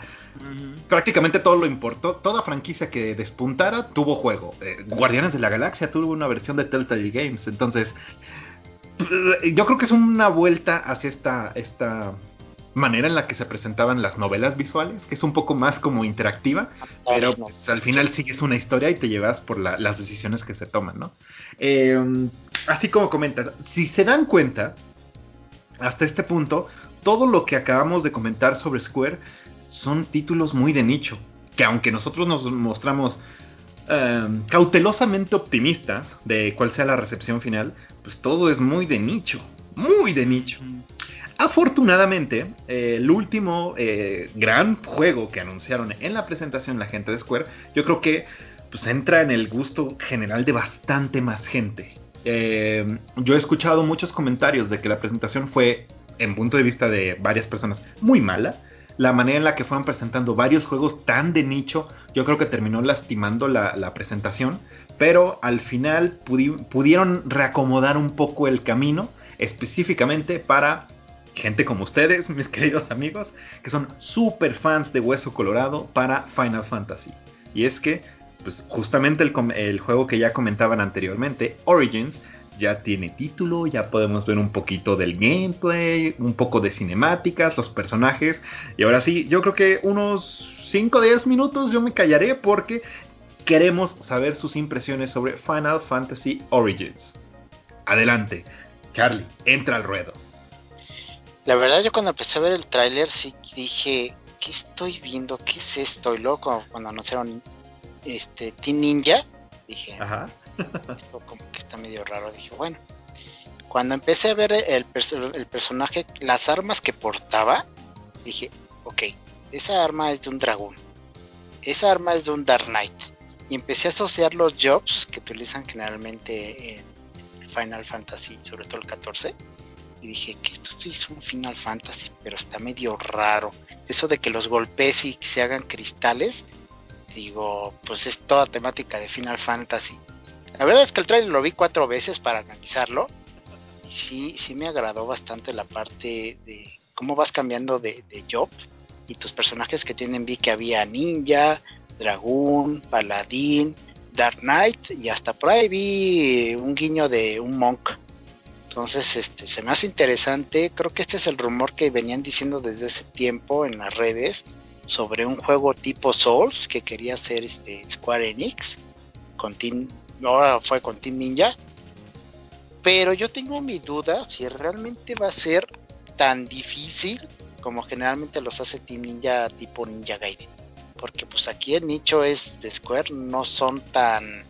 prácticamente todo lo importó. Toda franquicia que despuntara tuvo juego. Eh, Guardianes de la Galaxia tuvo una versión de Telltale Games. Entonces, yo creo que es una vuelta hacia esta, esta manera en la que se presentaban las novelas visuales, que es un poco más como interactiva, pero pues, al final sigues una historia y te llevas por las decisiones que se toman, ¿no? Em, así como comentas, si se dan cuenta, hasta este punto, todo lo que acabamos de comentar sobre Square son títulos muy de nicho, que aunque nosotros nos mostramos Em, cautelosamente optimistas de cuál sea la recepción final, pues todo es muy de nicho, muy de nicho. Afortunadamente, el último eh, gran juego que anunciaron en la presentación la gente de Square, yo creo que pues entra en el gusto general de bastante más gente. Em, yo he escuchado muchos comentarios de que la presentación fue, en punto de vista de varias personas, muy mala la manera en la que fueron presentando varios juegos tan de nicho, yo creo que terminó lastimando la, presentación, pero al final pudieron reacomodar un poco el camino, específicamente para gente como ustedes, mis queridos amigos, que son super fans de Hueso Colorado para Final Fantasy. Y es que, pues justamente el, el juego que ya comentaban anteriormente, Origins, ya tiene título, ya podemos ver un poquito del gameplay, un poco de cinemáticas, los personajes. Y ahora sí, yo creo que unos 5 o 10 minutos yo me callaré porque queremos saber sus impresiones sobre Final Fantasy Origins. Adelante, Charlie, entra al ruedo. La verdad yo cuando empecé a ver el tráiler sí dije, ¿qué estoy viendo? ¿Qué es esto? Y luego cuando, anunciaron este Team Ninja, dije, Ajá como que está medio raro. Dije, bueno, cuando empecé a ver el, el personaje, las armas que portaba, dije, ok, esa arma es de un dragón, esa arma es de un Dark Knight. Y empecé a asociar los jobs que utilizan generalmente en Final Fantasy, sobre todo el 14. Y dije que esto sí es un Final Fantasy, pero está medio raro. Eso de que los golpes y se hagan cristales, digo, pues es toda temática de Final Fantasy. La verdad es que el trailer lo vi cuatro veces para analizarlo. Y sí, sí me agradó bastante la parte de cómo vas cambiando de, job. Y tus personajes que tienen, vi que había ninja, dragón, paladín, Dark Knight y hasta por ahí vi un guiño de un monk. Entonces, este, se me hace interesante. Creo que este es el rumor que venían diciendo desde ese tiempo en las redes sobre un juego tipo Souls que quería hacer este Square Enix con Team ahora fue con Team Ninja. Pero yo tengo mi duda si realmente va a ser tan difícil como generalmente los hace Team Ninja tipo Ninja Gaiden. Porque pues aquí el nicho es de Square, no son tan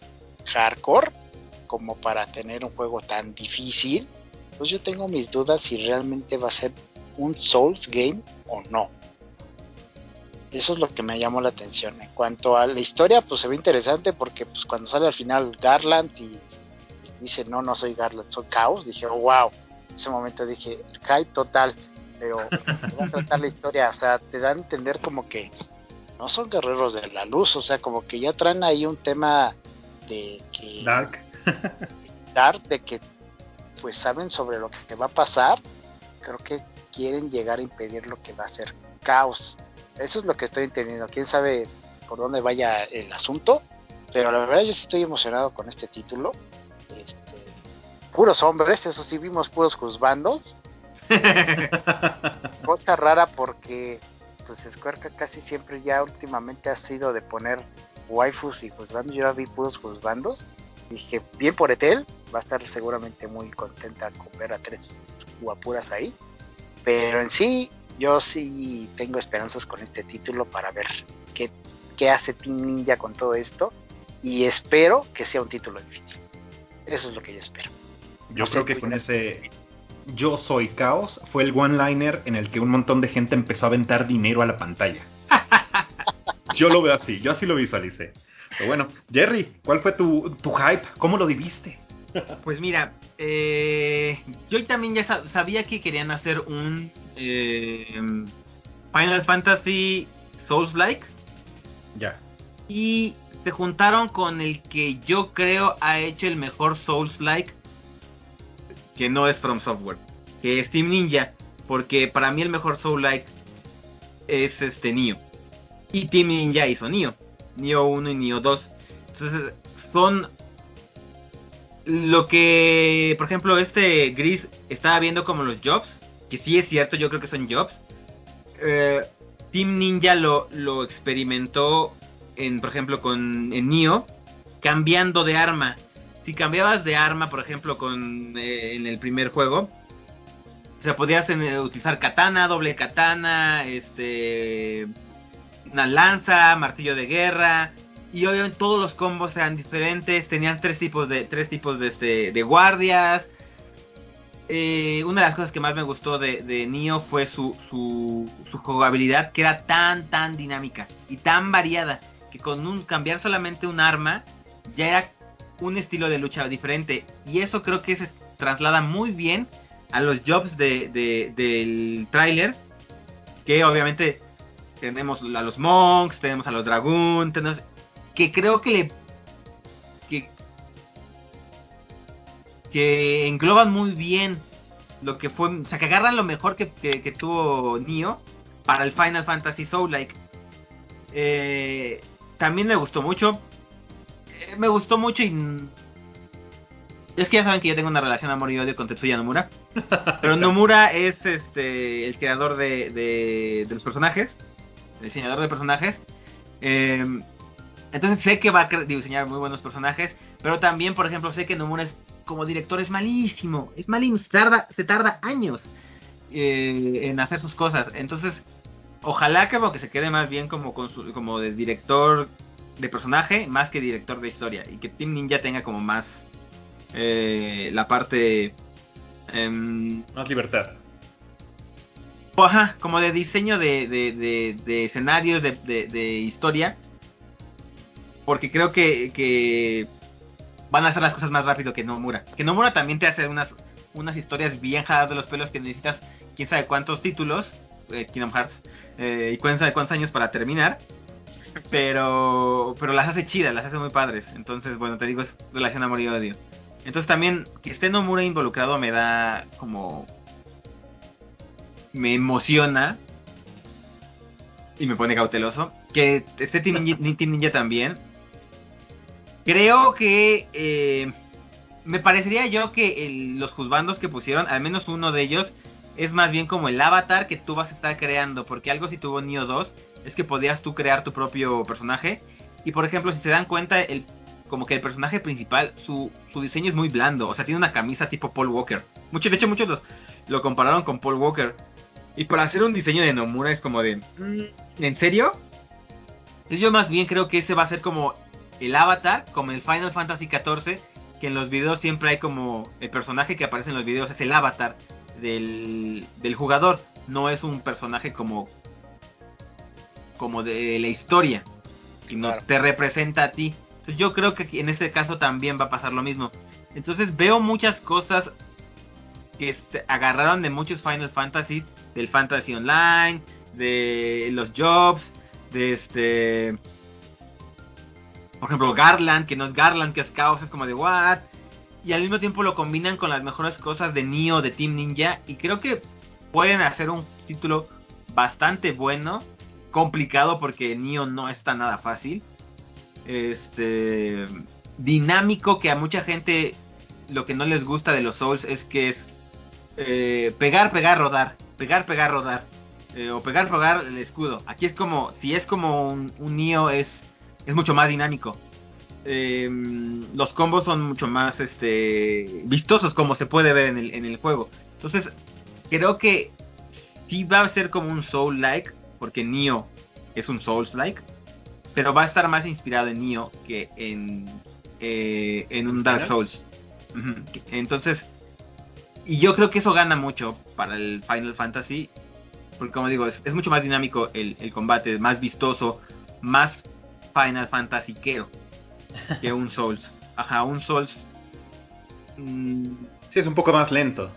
hardcore como para tener un juego tan difícil. Pues yo tengo mis dudas si realmente va a ser un Souls game o no. Eso es lo que me llamó la atención. En cuanto a la historia, pues se ve interesante porque pues cuando sale al final Garland y dice, no, no soy Garland, soy Chaos, dije, oh, wow. En ese momento dije, hype total, pero va a tratar la historia, o sea, te da a entender como que no son guerreros de la luz, o sea, como que ya traen ahí un tema de que... Dark. dark, de que pues saben sobre lo que va a pasar, creo que quieren llegar a impedir lo que va a ser caos. Eso es lo que estoy entendiendo. Quién sabe por dónde vaya el asunto. Pero la verdad yo estoy emocionado con este título. Este, puros hombres, eso sí, vimos puros juzbandos. Cosa rara porque pues Square casi siempre ya últimamente ha sido de poner waifus y juzbandos. Yo vi puros juzbandos. Dije, bien por Etel, va a estar seguramente muy contenta con ver a tres guapuras ahí. Pero en sí, yo sí tengo esperanzas con este título para ver qué, qué hace Team Ninja con todo esto. y espero que sea un título difícil. Eso es lo que yo espero. Yo creo que con ese Yo soy caos fue el one-liner en el que un montón de gente empezó a aventar dinero a la pantalla. yo lo veo así, yo así lo visualicé. Pero bueno, Jerry, ¿cuál fue tu, tu hype? ¿Cómo lo viviste? Pues mira, eh, yo también ya sabía que querían hacer un eh, Final Fantasy Souls-like. Ya. Y se juntaron con el que yo creo ha hecho el mejor Souls-like, que no es From Software, que es Team Ninja, porque para mí el mejor Soul-like es este Nioh. Y Team Ninja hizo Nioh, Nioh 1 y Nioh 2. Entonces son lo que, por ejemplo, este Gris estaba viendo como los jobs, que sí es cierto, yo creo que son jobs. Eh, Team Ninja lo, lo experimentó en, por ejemplo, con en Nioh, cambiando de arma. Si cambiabas de arma, por ejemplo, con eh, en el primer juego, o sea, podías eh, utilizar katana, doble katana, este, una lanza, martillo de guerra, y obviamente todos los combos eran diferentes, tenían tres tipos de tres tipos de, este, de guardias. Eh, una de las cosas que más me gustó de, de Nioh fue su, su, su, jugabilidad que era tan tan dinámica y tan variada que con un cambiar solamente un arma ya era un estilo de lucha diferente y eso creo que se traslada muy bien a los jobs de, de, del tráiler que obviamente tenemos a los monks, tenemos a los dragoon, tenemos que creo que le que, que engloban muy bien lo que fue, o sea, que agarran lo mejor que, que, tuvo Nio para el Final Fantasy Soul Like. Eh, también me gustó mucho. Eh, me gustó mucho y es que ya saben que yo tengo una relación amor y odio con Tetsuya Nomura. Pero Nomura es este el creador de, de, de los personajes, el diseñador de personajes. Eh, entonces sé que va a diseñar muy buenos personajes, pero también, por ejemplo, sé que Nomura es, como director es malísimo, es malísimo, se tarda, se tarda años eh, en hacer sus cosas. Entonces, ojalá que, que se quede más bien como, como de director de personaje, más que director de historia, y que Team Ninja tenga como más eh, la parte... Em, más libertad. Ajá, como de diseño de, de, de escenarios, de historia porque creo que, van a hacer las cosas más rápido que Nomura. Que Nomura también te hace unas, unas historias bien jaladas de los pelos que necesitas quién sabe cuántos títulos, eh, Kingdom Hearts, eh, y quién sabe cuántos años para terminar. Pero, pero las hace chidas, las hace muy padres. Entonces, bueno, te digo, es relación amor y odio. Entonces también que esté Nomura involucrado me da como... Me emociona. Y me pone cauteloso. Que esté Team Ninja también Creo que eh, me parecería yo que los juzbandos que pusieron, al menos uno de ellos, es más bien como el avatar que tú vas a estar creando. Porque algo si tuvo Neo 2 es que podías tú crear tu propio personaje. Y por ejemplo, si se dan cuenta, el, como que el personaje principal, su, su diseño es muy blando. O sea, tiene una camisa tipo Paul Walker. Muchos, de hecho, muchos lo compararon con Paul Walker. Y para hacer un diseño de Nomura es como de... Mm, ¿En serio? Yo más bien creo que ese va a ser como el avatar, como el Final Fantasy XIV, que en los videos siempre hay como el personaje que aparece en los videos es el avatar del, del jugador, no es un personaje como como de la historia, sino te representa a ti. Entonces yo creo que en este caso también va a pasar lo mismo. Entonces veo muchas cosas que agarraron de muchos Final Fantasy, del Fantasy Online, de los jobs, de este por ejemplo, Garland, que no es Garland, que es Chaos, es como de what. Y al mismo tiempo lo combinan con las mejores cosas de Nioh, de Team Ninja. Y creo que pueden hacer un título bastante bueno. Complicado porque Nioh no está nada fácil. Este. Dinámico que a mucha gente lo que no les gusta de los Souls es que es eh, pegar, pegar, rodar. Pegar, pegar, rodar. Eh, o pegar, pegar el escudo. Aquí es como, si es como un, un es es mucho más dinámico. Em, los combos son mucho más este, vistosos como se puede ver en el, en el juego. Entonces, creo que sí va a ser como un Soul-like, porque Nioh es un Souls-like. pero va a estar más inspirado en Nioh que en, eh, en un Dark Souls. Entonces, y yo creo que eso gana mucho para el Final Fantasy, porque como digo, es, mucho más dinámico el, el, combate, más vistoso, más Final Fantasy quero que un Souls. Ajá, un Souls... Mm, sí, es un poco más lento.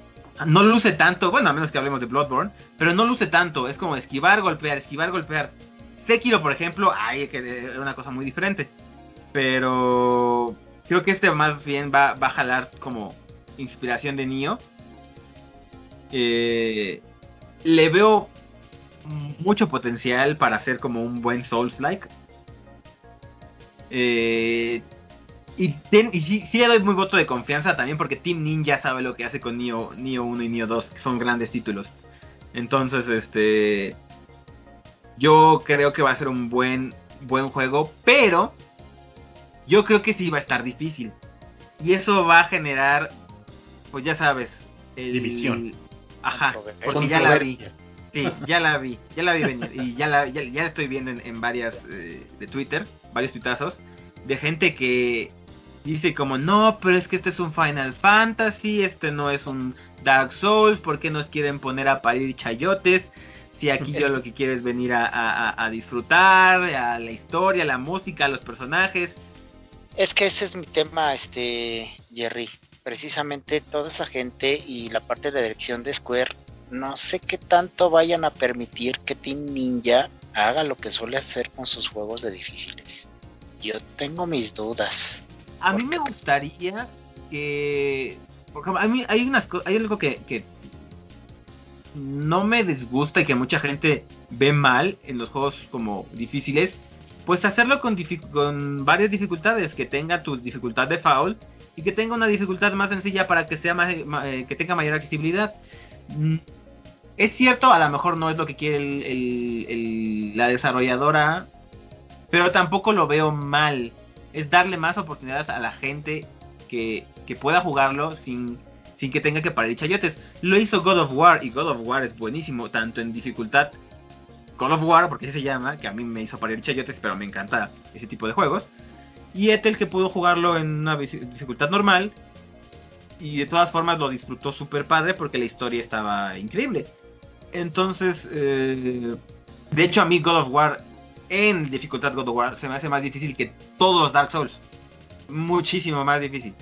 No luce tanto, bueno, a menos que hablemos de Bloodborne, pero no luce tanto, es como esquivar, golpear, esquivar, golpear. Sekiro, por ejemplo, ay, que es una cosa muy diferente. Pero creo que este más bien va, va a jalar como inspiración de Nioh. Eh, le veo mucho potencial para hacer como un buen Souls-like. Eh, y, y sí, le doy muy voto de confianza también porque Team Ninja sabe lo que hace con Nioh, 1 y Nioh 2, que son grandes títulos. Entonces, este... Yo creo que va a ser un buen, buen juego, pero yo creo que sí va a estar difícil. Y eso va a generar, pues ya sabes, división. Ajá, porque ya la vi. Sí, ya la vi, ya la vi venir. Y ya la, ya, estoy viendo en, varias eh, de Twitter, varios tuitazos, de gente que dice como, no, pero es que este es un Final Fantasy, este no es un Dark Souls, ¿por qué nos quieren poner a parir chayotes? Si aquí yo lo que quiero es venir a, a, disfrutar, a la historia, a la música, a los personajes. Es que ese es mi tema, este, Jerry. Precisamente toda esa gente y la parte de dirección de Square, no sé qué tanto vayan a permitir que Team Ninja haga lo que suele hacer con sus juegos de difíciles. Yo tengo mis dudas. A mí me gustaría que. Porque a mí hay, unas, hay algo que, que no me disgusta y que mucha gente ve mal en los juegos como difíciles. Pues hacerlo con, con varias dificultades. Que tenga tu dificultad de foul y que tenga una dificultad más sencilla para que sea más, eh, que tenga mayor accesibilidad. Es cierto, a lo mejor no es lo que quiere el, la desarrolladora, pero tampoco lo veo mal. Es darle más oportunidades a la gente que, pueda jugarlo sin, que tenga que parar chayotes. Lo hizo God of War y God of War es buenísimo, tanto en dificultad God of War, porque así se llama, que a mí me hizo parar chayotes, pero me encanta ese tipo de juegos. Y Ethel que pudo jugarlo en una dificultad normal. Y de todas formas lo disfrutó súper padre porque la historia estaba increíble. Entonces, eh, de hecho a mí God of War en dificultad God of War se me hace más difícil que todos los Dark Souls. Muchísimo más difícil.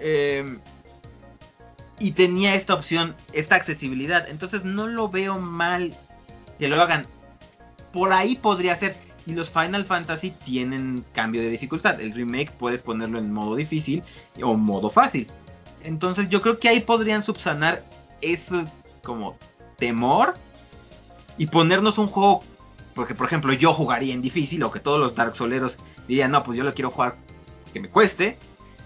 Eh, y tenía esta opción, esta accesibilidad. Entonces no lo veo mal que lo hagan. Por ahí podría ser. Y los Final Fantasy tienen cambio de dificultad. El remake puedes ponerlo en modo difícil o modo fácil. Entonces yo creo que ahí podrían subsanar eso como temor y ponernos un juego porque por ejemplo yo jugaría en difícil o que todos los Dark Soleros dirían no pues yo lo quiero jugar que me cueste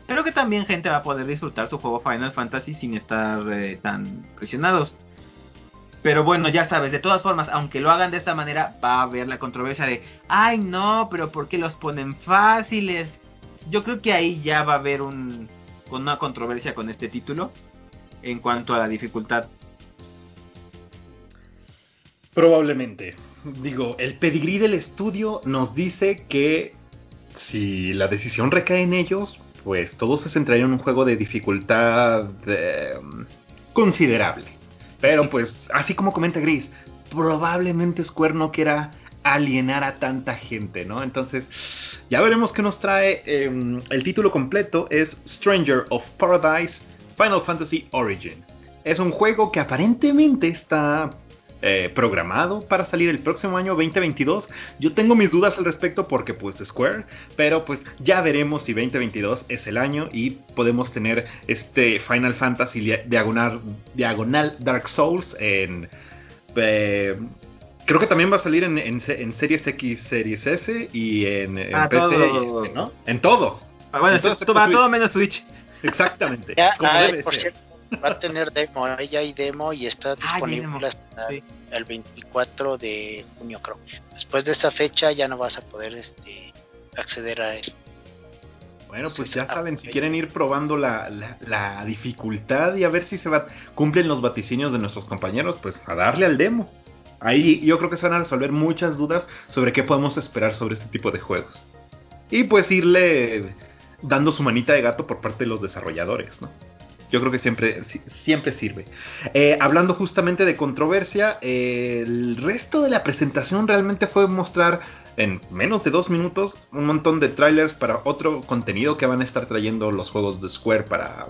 pero que también gente va a poder disfrutar su juego Final Fantasy sin estar eh, tan presionados pero bueno, ya sabes, de todas formas, aunque lo hagan de esta manera, va a haber la controversia de, ay no, pero ¿por qué los ponen fáciles? Yo creo que ahí ya va a haber un, una controversia con este título en cuanto a la dificultad. Probablemente. Digo, el pedigrí del estudio nos dice que si la decisión recae en ellos, pues todo se centraría en un juego de dificultad eh, considerable. Pero pues, así como comenta Gris, probablemente Square no quiera alienar a tanta gente, ¿no? Entonces, ya veremos qué nos trae. Em, el título completo es Stranger of Paradise Final Fantasy Origin. Es un juego que aparentemente está eh, programado para salir el próximo año 2022. Yo tengo mis dudas al respecto porque pues Square, pero pues ya veremos si 2022 es el año y podemos tener este Final Fantasy diagonal, diagonal Dark Souls en... Eh, creo que también va a salir en, Series X, Series S y en, ah, PC, todo, ¿no? En todo. Ah, bueno, esto va todo menos Switch. Exactamente. por cierto, va a tener demo, ella hay demo y está ah, disponible el 24 de junio creo. Después de esa fecha ya no vas a poder este, acceder a él. Bueno, pues ya saben, si quieren ir probando la, la, dificultad y a ver si se va, cumplen los vaticinios de nuestros compañeros, pues a darle al demo. Ahí yo creo que se van a resolver muchas dudas sobre qué podemos esperar sobre este tipo de juegos. Y pues irle dando su manita de gato por parte de los desarrolladores, ¿no? Yo creo que siempre, siempre sirve. Eh, hablando justamente de controversia, eh, el resto de la presentación realmente fue mostrar en menos de dos minutos un montón de trailers para otro contenido que van a estar trayendo los juegos de Square para,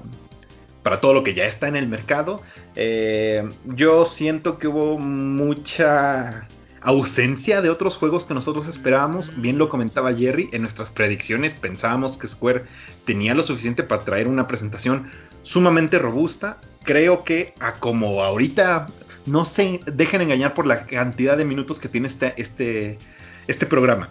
para todo lo que ya está en el mercado. Eh, yo siento que hubo mucha ausencia de otros juegos que nosotros esperábamos. Bien lo comentaba Jerry, en nuestras predicciones pensábamos que Square tenía lo suficiente para traer una presentación sumamente robusta. Creo que a como ahorita no se dejen engañar por la cantidad de minutos que tiene este, este, este programa.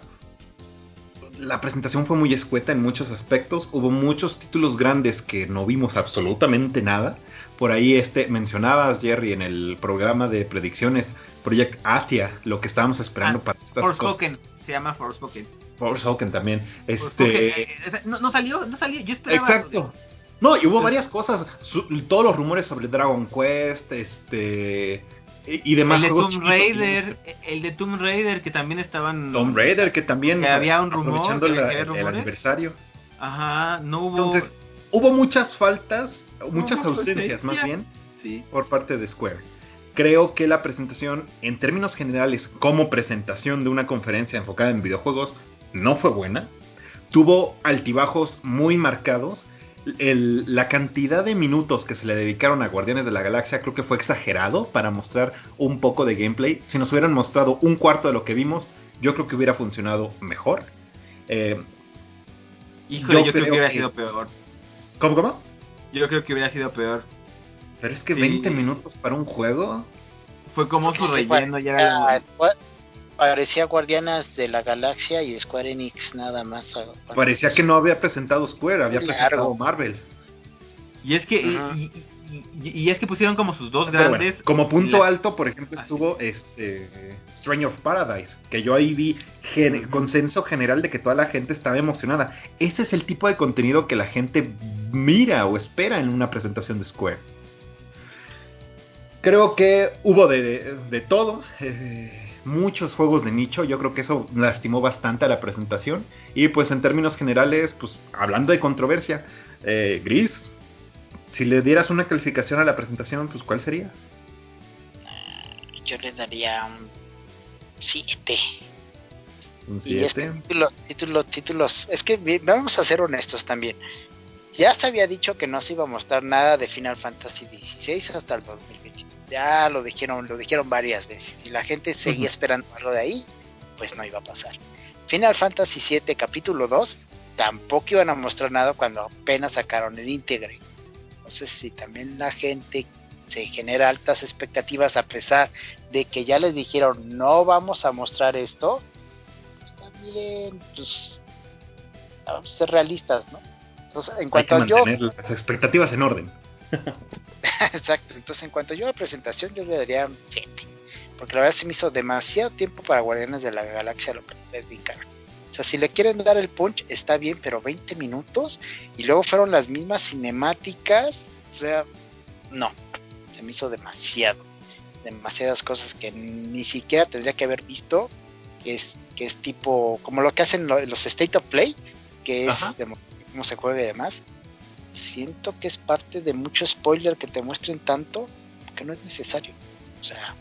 La presentación fue muy escueta en muchos aspectos. Hubo muchos títulos grandes que no vimos absolutamente nada. Por ahí este mencionabas Jerry en el programa de predicciones Project Asia, lo que estábamos esperando Ah, para estas Forspoken, se llama Forspoken. Forspoken también. Este, Forspoken, eh, eh, no, no salió, no salió, yo esperaba... Exacto. No, y hubo varias cosas. Su- todos los rumores sobre Dragon Quest, este. Y, y demás El de. Tomb. Raider, el de Tomb Raider que también estaban... Tomb Raider, que también. Que había un rumor, Aprovechando que la- había el, rumores. aniversario. Ajá, no hubo... Entonces, hubo muchas faltas, muchas ausencias más bien, sí. por parte de Square. Creo que la presentación, en términos generales, como presentación de una conferencia enfocada en videojuegos, no fue buena. Tuvo altibajos muy marcados. El- la cantidad de minutos que se le dedicaron a Guardianes de la Galaxia creo que fue exagerado para mostrar un poco de gameplay. Si nos hubieran mostrado un cuarto de lo que vimos, yo creo que hubiera funcionado mejor. Eh, Híjole, Yo yo, creo creo que hubiera que- sido peor. ¿Cómo, cómo? Yo creo que hubiera sido peor. Pero es que Sí. 20 minutos para un juego. Fue como su relleno ya. gua- parecía Guardianas de la Galaxia y Square Enix nada más. Parecía que no había presentado Square, había presentado largo. Marvel. Y es que y, y- y- y es que pusieron como sus dos Pero bueno, grandes. como punto la- alto, por ejemplo, Ah, estuvo este Stranger of Paradise, que yo ahí vi gen- consenso general de que toda la gente estaba emocionada. Ese es el tipo de contenido que la gente mira o espera en una presentación de Square. Creo que hubo de, de- de todo, eh, muchos juegos de nicho, yo creo que eso lastimó bastante a la presentación. Y pues en términos generales, pues hablando de controversia, eh, Gris, si le dieras una calificación a la presentación, pues ¿cuál sería? Yo le daría un 7. Un Y es 7. que títulos, títulos, títulos. Es que vamos a ser honestos también. Ya se había dicho que no se iba a mostrar nada de Final Fantasy XVI hasta el 2020. Ya lo dijeron, lo dijeron varias veces. Y la gente seguía esperando algo de ahí, pues no iba a pasar. Final Fantasy VII capítulo 2 tampoco iban a mostrar nada cuando apenas sacaron el Integre. Entonces, si también la gente se genera altas expectativas a pesar de que ya les dijeron no vamos a mostrar esto, está bien, pues vamos a ser realistas, ¿no? Entonces, en Hay que cuanto a yo, las expectativas en orden. exacto, entonces en cuanto yo a la presentación, yo le daría 7, porque la verdad se me hizo demasiado tiempo para Guardianes de la Galaxia lo dedicaron. O sea, si le quieren dar el punch, está bien, pero 20 minutos y luego fueron las mismas cinemáticas, o sea, no, se me hizo demasiado, demasiadas cosas que ni siquiera tendría que haber visto, que es, que es tipo, como lo que hacen lo- los State of Play, que es de mo- cómo se juega y demás. Siento que es parte de mucho spoiler que te muestren tanto que no es necesario. O sea,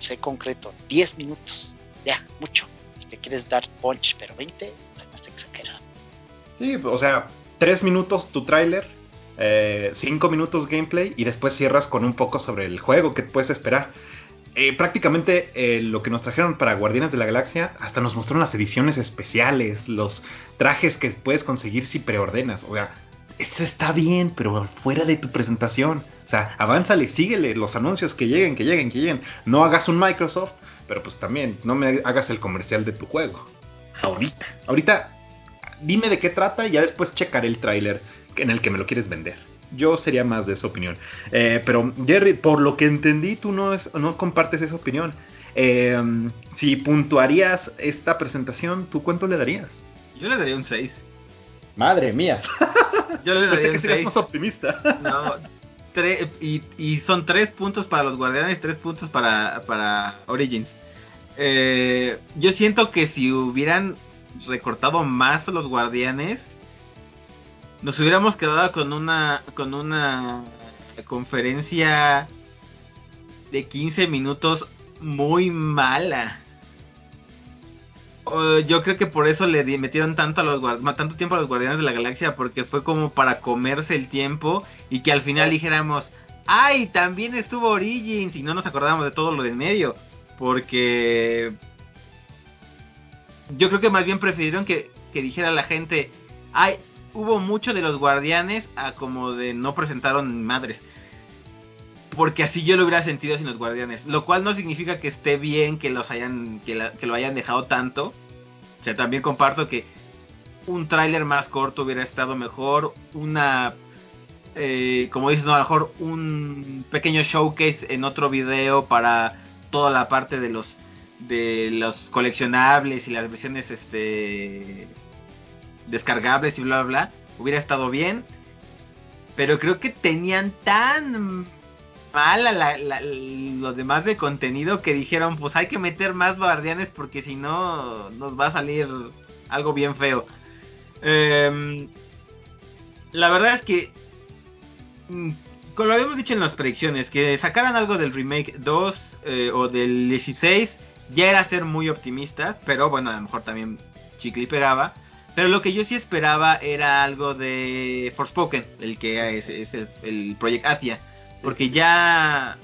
sé concreto, 10 minutos, ya, mucho. Si te quieres dar punch, pero 20, se me hace exagerado. Sí, o sea, 3 minutos tu tráiler, 5 minutos gameplay y después cierras con un poco sobre el juego que puedes esperar. Eh, prácticamente eh, lo que nos trajeron para Guardianes de la Galaxia, hasta nos mostraron las ediciones especiales, los trajes que puedes conseguir si preordenas. O sea, esto está bien, pero fuera de tu presentación. O sea, avánzale, síguele los anuncios que lleguen, que lleguen, que lleguen. No hagas un Microsoft, pero pues también no me hagas el comercial de tu juego. Ahorita. Ahorita, dime de qué trata y ya después checaré el tráiler en el que me lo quieres vender. Yo sería más de esa opinión. Eh, pero Jerry, por lo que entendí, tú no, es, no compartes esa opinión. Eh, si puntuarías esta presentación, ¿tú cuánto le darías? Yo le daría un 6. Madre mía. Yo le daría que un serías 6. más optimista. No, tres y, y son tres puntos para los Guardianes, tres puntos para, para Origins. Eh, yo siento que si hubieran recortado más a los Guardianes, nos hubiéramos quedado con una con una conferencia de 15 minutos muy mala. Uh, yo creo que por eso le metieron tanto a los tanto tiempo a los Guardianes de la Galaxia porque fue como para comerse el tiempo y que al final dijéramos, "Ay, también estuvo Origins" y no nos acordamos de todo lo del medio, porque yo creo que más bien prefirieron que, que dijera la gente, "Ay, hubo mucho de los Guardianes a como de no presentaron madres." Porque así yo lo hubiera sentido sin los guardianes. Lo cual no significa que esté bien que los hayan. que, lo hayan dejado tanto. O sea, también comparto que un tráiler más corto hubiera estado mejor. Una. eh, como dices, no, a lo mejor un pequeño showcase en otro video para toda la parte de los. de los coleccionables y las versiones este. descargables y bla bla bla. Hubiera estado bien. Pero creo que tenían tan mala la, la- lo demás de contenido que dijeron pues hay que meter más guardianes porque si no nos va a salir algo bien feo. Em, la verdad es que mm, como lo habíamos dicho en las predicciones que sacaran algo del remake 2 eh, o del 16 ya era ser muy optimistas pero bueno a lo mejor también chicle y pegaba pero lo que yo sí esperaba era algo de Forspoken el que es, es el, el Project Athia porque ya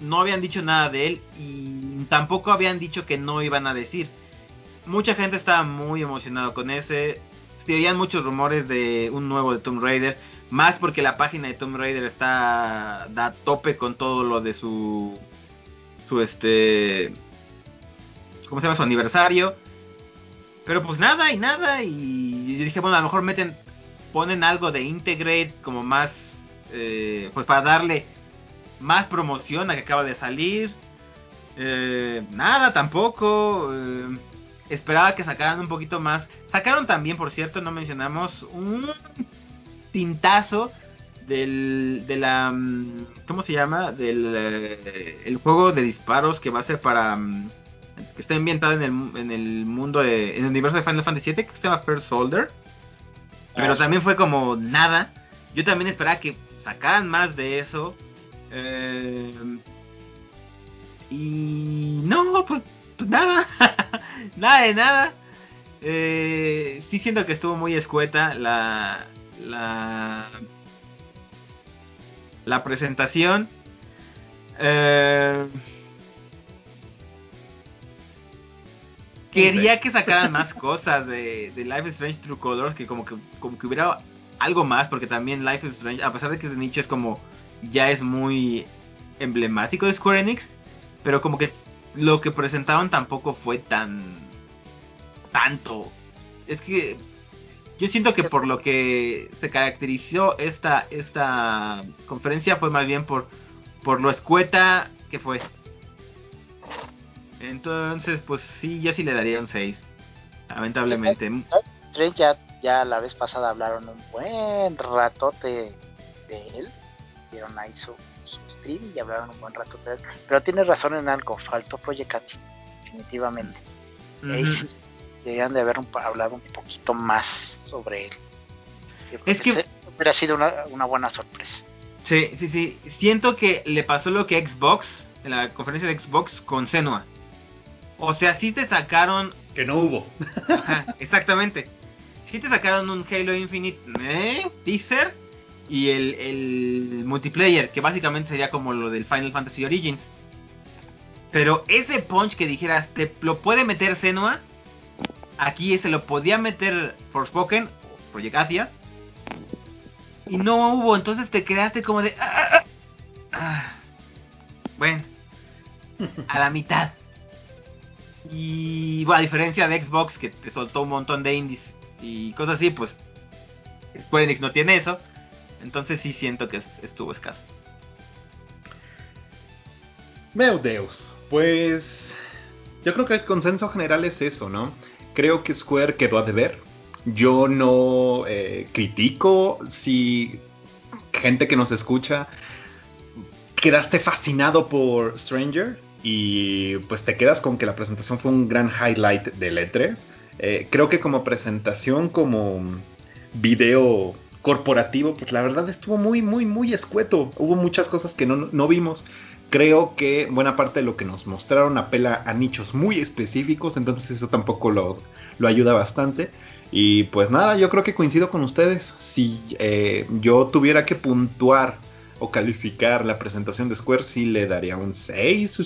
no habían dicho nada de él y tampoco habían dicho que no iban a decir. Mucha gente estaba muy emocionado con ese. Se oían muchos rumores de un nuevo de Tomb Raider. Más porque la página de Tomb Raider está da tope con todo lo de su su este ¿cómo se llama? su aniversario. Pero pues nada y nada y yo dije, bueno, a lo mejor meten ponen algo de Integrate como más eh, pues para darle más promoción a que acaba de salir. Eh, nada, tampoco. eh, esperaba que sacaran un poquito más. Sacaron también, por cierto, no mencionamos, un tintazo del, de la... mm, ¿Cómo se llama? Del el juego de disparos que va a ser para... mm, que está ambientado en el, en el mundo de... En el universo de Final Fantasy VII, que se llama First Soldier. Pero Ah, también fue como nada. Yo también esperaba que sacaran más de eso. Eh, y no, pues, pues nada. nada de nada. Eh, sí siento que estuvo muy escueta la, la, la presentación. Eh, quería que sacaran más cosas de, de Life is Strange True Colors, que como que como que hubiera algo más, porque también Life is Strange, a pesar de que es de nicho, es como ya es muy emblemático de Square Enix, pero como que lo que presentaron tampoco fue tan tanto. Es que yo siento que por lo que se caracterizó esta esta conferencia fue más bien por por lo escueta que fue. Entonces, pues sí, yo sí le daría un 6. Lamentablemente. Ya, ya la vez pasada hablaron un buen ratote de él. Vieron ahí su, su stream y hablaron un buen ratote de él. Pero tienes razón en algo, faltó Project Cat, definitivamente. Ahí Ujú. sí deberían de haber un- hablado un poquito más sobre él. Es que- hubiera sido una, una buena sorpresa. Sí, sí, sí. Siento que le pasó lo que Xbox, en la conferencia de Xbox con Senua. O sea, sí te sacaron. Que no hubo. Ajá, exactamente. Sí te sacaron un Halo Infinite ¿eh? teaser y el, el multiplayer, que básicamente sería como lo del Final Fantasy Origins. Pero ese punch que dijeras, te lo puede meter Senua. Aquí se lo podía meter Forspoken o Project Athia. Y no hubo, entonces te quedaste como de. "Ah, ah, ah". Ah. Bueno, a la mitad. Y bueno, a diferencia de Xbox, que te soltó un montón de indies y cosas así, pues Square Enix no tiene eso. Entonces sí siento que es- estuvo escaso. Meu Deus. Pues yo creo que el consenso general es eso, ¿no? Creo que Square quedó a deber. Yo no eh, critico si gente que nos escucha, quedaste fascinado por Stranger y pues te quedas con que la presentación fue un gran highlight del E3. Eh, creo que como presentación, como video corporativo, pues la verdad estuvo muy, muy, muy escueto. Hubo muchas cosas que no, no vimos. Creo que buena parte de lo que nos mostraron apela a nichos muy específicos, entonces eso tampoco lo, lo ayuda bastante. Y pues nada, yo creo que coincido con ustedes. Si eh, yo tuviera que puntuar o calificar la presentación de Square, sí le daría un 6.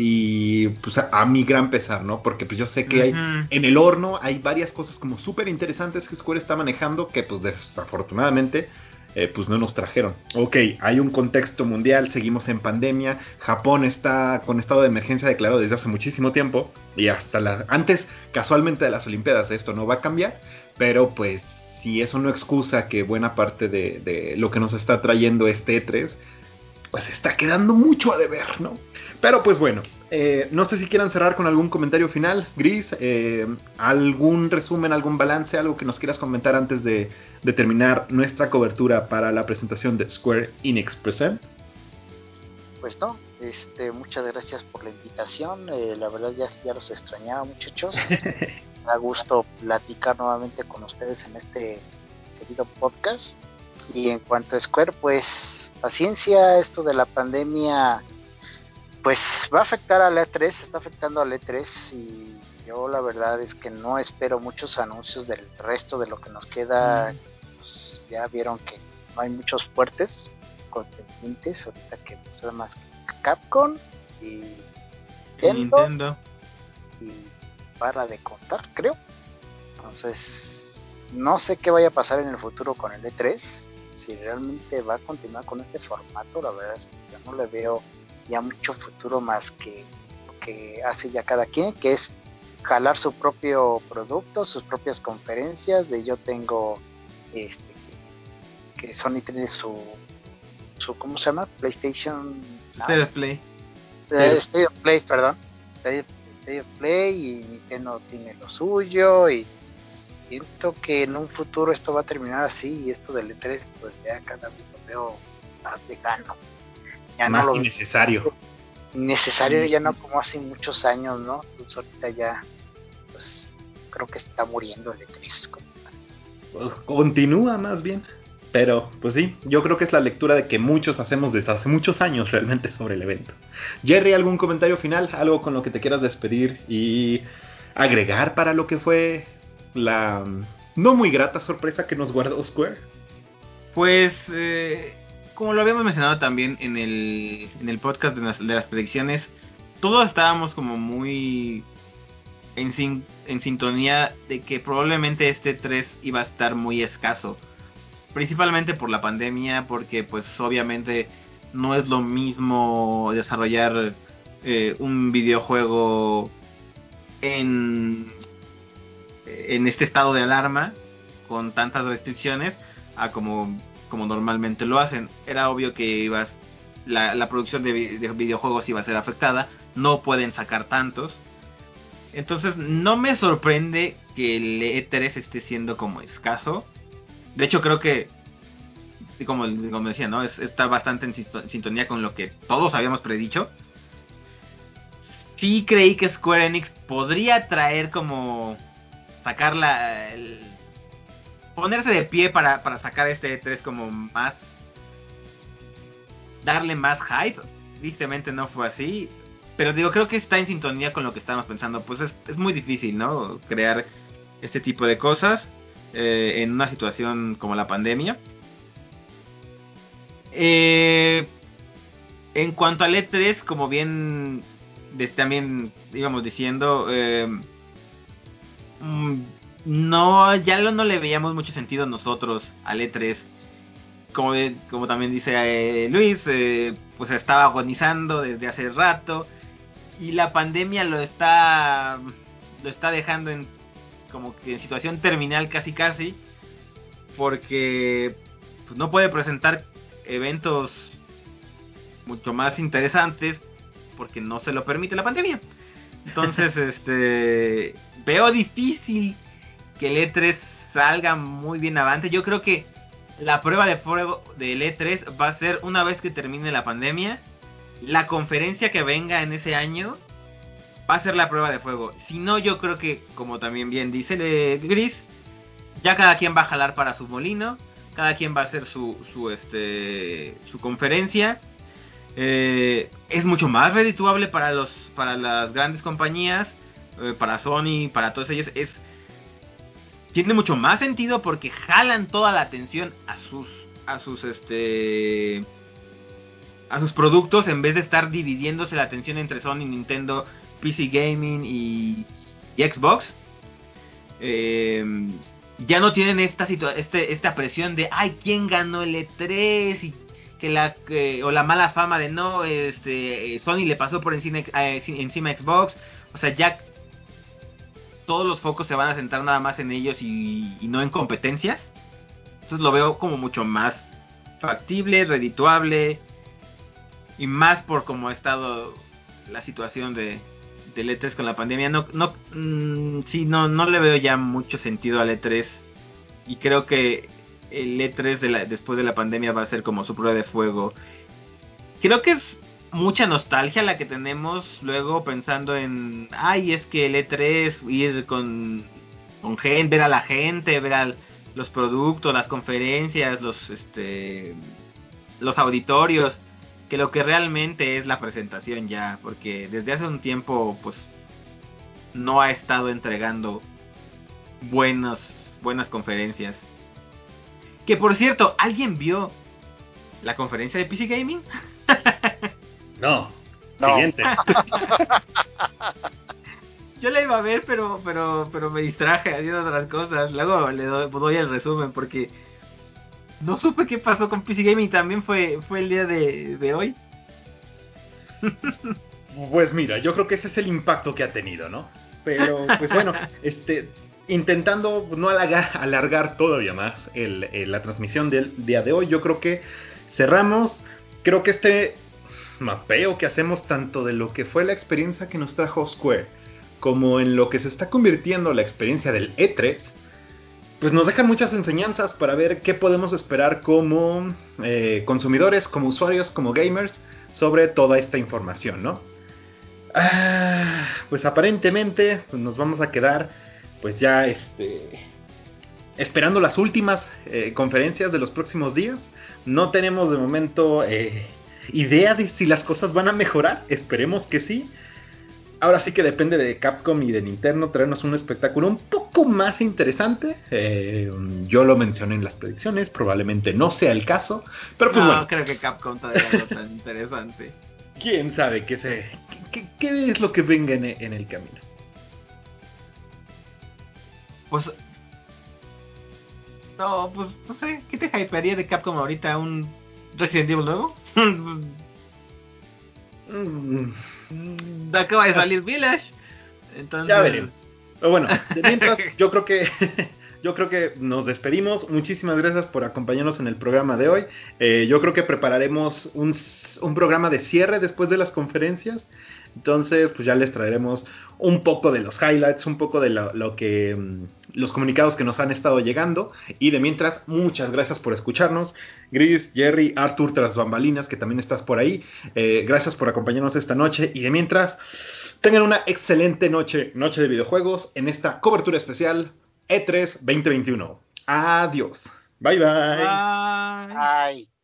Y pues a, mi gran pesar, ¿no? Porque pues yo sé que hay, en el horno hay varias cosas como súper interesantes que Square está manejando que pues desafortunadamente eh, pues no nos trajeron. Ok, hay un contexto mundial, seguimos en pandemia, Japón está con estado de emergencia declarado desde hace muchísimo tiempo y hasta la, antes casualmente de las Olimpiadas esto no va a cambiar, pero pues si eso no excusa que buena parte de, lo que nos está trayendo este E3, pues está quedando mucho a deber, ¿no? Pero pues bueno, eh, no sé si quieran cerrar con algún comentario final, Gris, eh, algún resumen, algún balance, algo que nos quieras comentar antes de, terminar nuestra cobertura para la presentación de Square Enix Present. Pues no, este, muchas gracias por la invitación, eh, la verdad ya, ya los extrañaba muchachos. da gusto platicar nuevamente con ustedes en este querido podcast. Y en cuanto a Square, pues paciencia, esto de la pandemia, pues va a afectar al E3, está afectando al E3 y yo la verdad es que no espero muchos anuncios del resto de lo que nos queda. Pues, ya vieron que no hay muchos fuertes contendientes ahorita que pues, más Capcom y Nintendo. Y para de contar, creo. Entonces, no sé qué vaya a pasar en el futuro con el E3. Si realmente va a continuar con este formato, la verdad es que yo no le veo ya mucho futuro más que lo que hace ya cada quien, que es jalar su propio producto, sus propias conferencias. De yo tengo este que Sony tiene su su ¿cómo se llama? PlayStation State of Play. Eh, State of Play, perdón de Play y Nintendo tiene lo suyo y siento que en un futuro esto va a terminar así y esto del E3 pues ya cada vez lo veo más gano Ya más no lo innecesario. Innecesario ya no como hace muchos años, ¿no? Pues ahorita ya pues creo que está muriendo el E3 pues, continúa más bien. Pero, pues sí, yo creo que es la lectura de que muchos hacemos desde hace muchos años realmente sobre el evento. Jerry, ¿algún comentario final? ¿Algo con lo que te quieras despedir y agregar para lo que fue la no muy grata sorpresa que nos guardó Square? Pues, eh, como lo habíamos mencionado también en el, en el podcast de las, de las predicciones, todos estábamos como muy en, en sintonía de que probablemente este 3 iba a estar muy escaso principalmente por la pandemia, porque pues obviamente no es lo mismo desarrollar eh, un videojuego en, en este estado de alarma con tantas restricciones a como, como normalmente lo hacen. Era obvio que ibas, la, la producción de, de videojuegos iba a ser afectada, no pueden sacar tantos. Entonces no me sorprende que el E3 esté siendo como escaso de hecho, creo que, como, como decía, ¿no? está bastante en sintonía con lo que todos habíamos predicho. Sí creí que Square Enix podría traer como sacar la... ponerse de pie para, para sacar este 3 como más... Darle más hype. Tristemente no fue así. Pero digo, creo que está en sintonía con lo que estábamos pensando. Pues es, muy difícil, ¿no? Crear este tipo de cosas. Eh, en una situación como la pandemia. Eh, en cuanto al E3, como bien también íbamos diciendo, eh, no, ya no le veíamos mucho sentido nosotros al E3. Como, como también dice Luis, pues estaba agonizando desde hace rato y la pandemia lo está lo está dejando en como que en situación terminal casi casi, porque pues, no puede presentar eventos mucho más interesantes porque no se lo permite la pandemia. Entonces, este veo difícil que el E3 salga muy bien avante. Yo creo que la prueba de fuego del E3 va a ser una vez que termine la pandemia. La conferencia que venga en ese año va a ser la prueba de fuego. Si no, yo creo que, como también bien dice Gris, ya cada quien va a jalar para su molino. Cada quien va a hacer su, su, este, su conferencia. Eh, es mucho más redituable para, los, para las grandes compañías. Eh, para Sony, para todos ellos. Es tiene mucho más sentido porque jalan toda la atención a sus a sus este a sus productos en vez de estar dividiéndose la atención entre Sony, Nintendo, PC Gaming y, Xbox. Em, ya no tienen esta este, esta presión de ay quién ganó el E3 y que la o la mala fama de no este Sony le pasó por encima eh, encima Xbox o sea ya todos los focos se van a centrar nada más en ellos y, no en competencias. Entonces lo veo como mucho más factible, redituable y más por cómo ha estado la situación de, de E3 con la pandemia. No, no, mm, sí, no, no le veo ya mucho sentido al E3 y creo que el E3 de la, después de la pandemia va a ser como su prueba de fuego. Creo que es mucha nostalgia la que tenemos luego pensando en, ay, es que el E3, ir con, con gente, ver a la gente, ver a los productos, las conferencias, los, este, los auditorios, que lo que realmente es la presentación ya, porque desde hace un tiempo, pues, no ha estado entregando buenos, buenas conferencias. Que por cierto, ¿alguien vio la conferencia de PC Gaming? No. Siguiente. Yo la iba a ver, pero pero pero me distraje haciendo otras cosas. Luego le doy, el resumen porque no supe qué pasó con PC Gaming. También fue, fue el día de, de hoy. Pues mira, yo creo que ese es el impacto que ha tenido, ¿no? Pero, pues bueno, este, intentando no alargar, todavía más la transmisión del día de hoy, yo creo que cerramos. Creo que este mapeo que hacemos tanto de lo que fue la experiencia que nos trajo Square, como en lo que se está convirtiendo la experiencia del E3, pues nos dejan muchas enseñanzas para ver qué podemos esperar como eh, consumidores, como usuarios, como gamers, sobre toda esta información, ¿no? Ah, pues aparentemente pues nos vamos a quedar pues ya este esperando las últimas eh, conferencias de los próximos días. No tenemos de momento eh, idea de si las cosas van a mejorar. Esperemos que sí. Ahora sí que depende de Capcom y de Nintendo traernos un espectáculo un poco más interesante. Eh, yo lo mencioné en las predicciones, probablemente no sea el caso, pero pues no, creo que Capcom todavía no tan interesante. ¿Quién sabe qué, se, qué, es lo que venga en, en el camino? Pues no, pues no sé, ¿qué te hypearía de Capcom ahorita? ¿Un Resident Evil nuevo? Mm, acaba de salir Village. Entonces... Ya veremos. Pero bueno, mientras, yo creo que yo creo que nos despedimos. Muchísimas gracias por acompañarnos en el programa de hoy. Eh, yo creo que prepararemos un, un, programa de cierre después de las conferencias. Entonces, pues ya les traeremos un poco de los highlights, un poco de lo, que mm, los comunicados que nos han estado llegando. Y de mientras, muchas gracias por escucharnos. Gris, Jerry, Arthur, tras bambalinas, que también estás por ahí. Eh, gracias por acompañarnos esta noche. Y de mientras, tengan una excelente noche, noche de videojuegos, en esta cobertura especial E3 2021. Adiós. Bye bye. Bye. bye.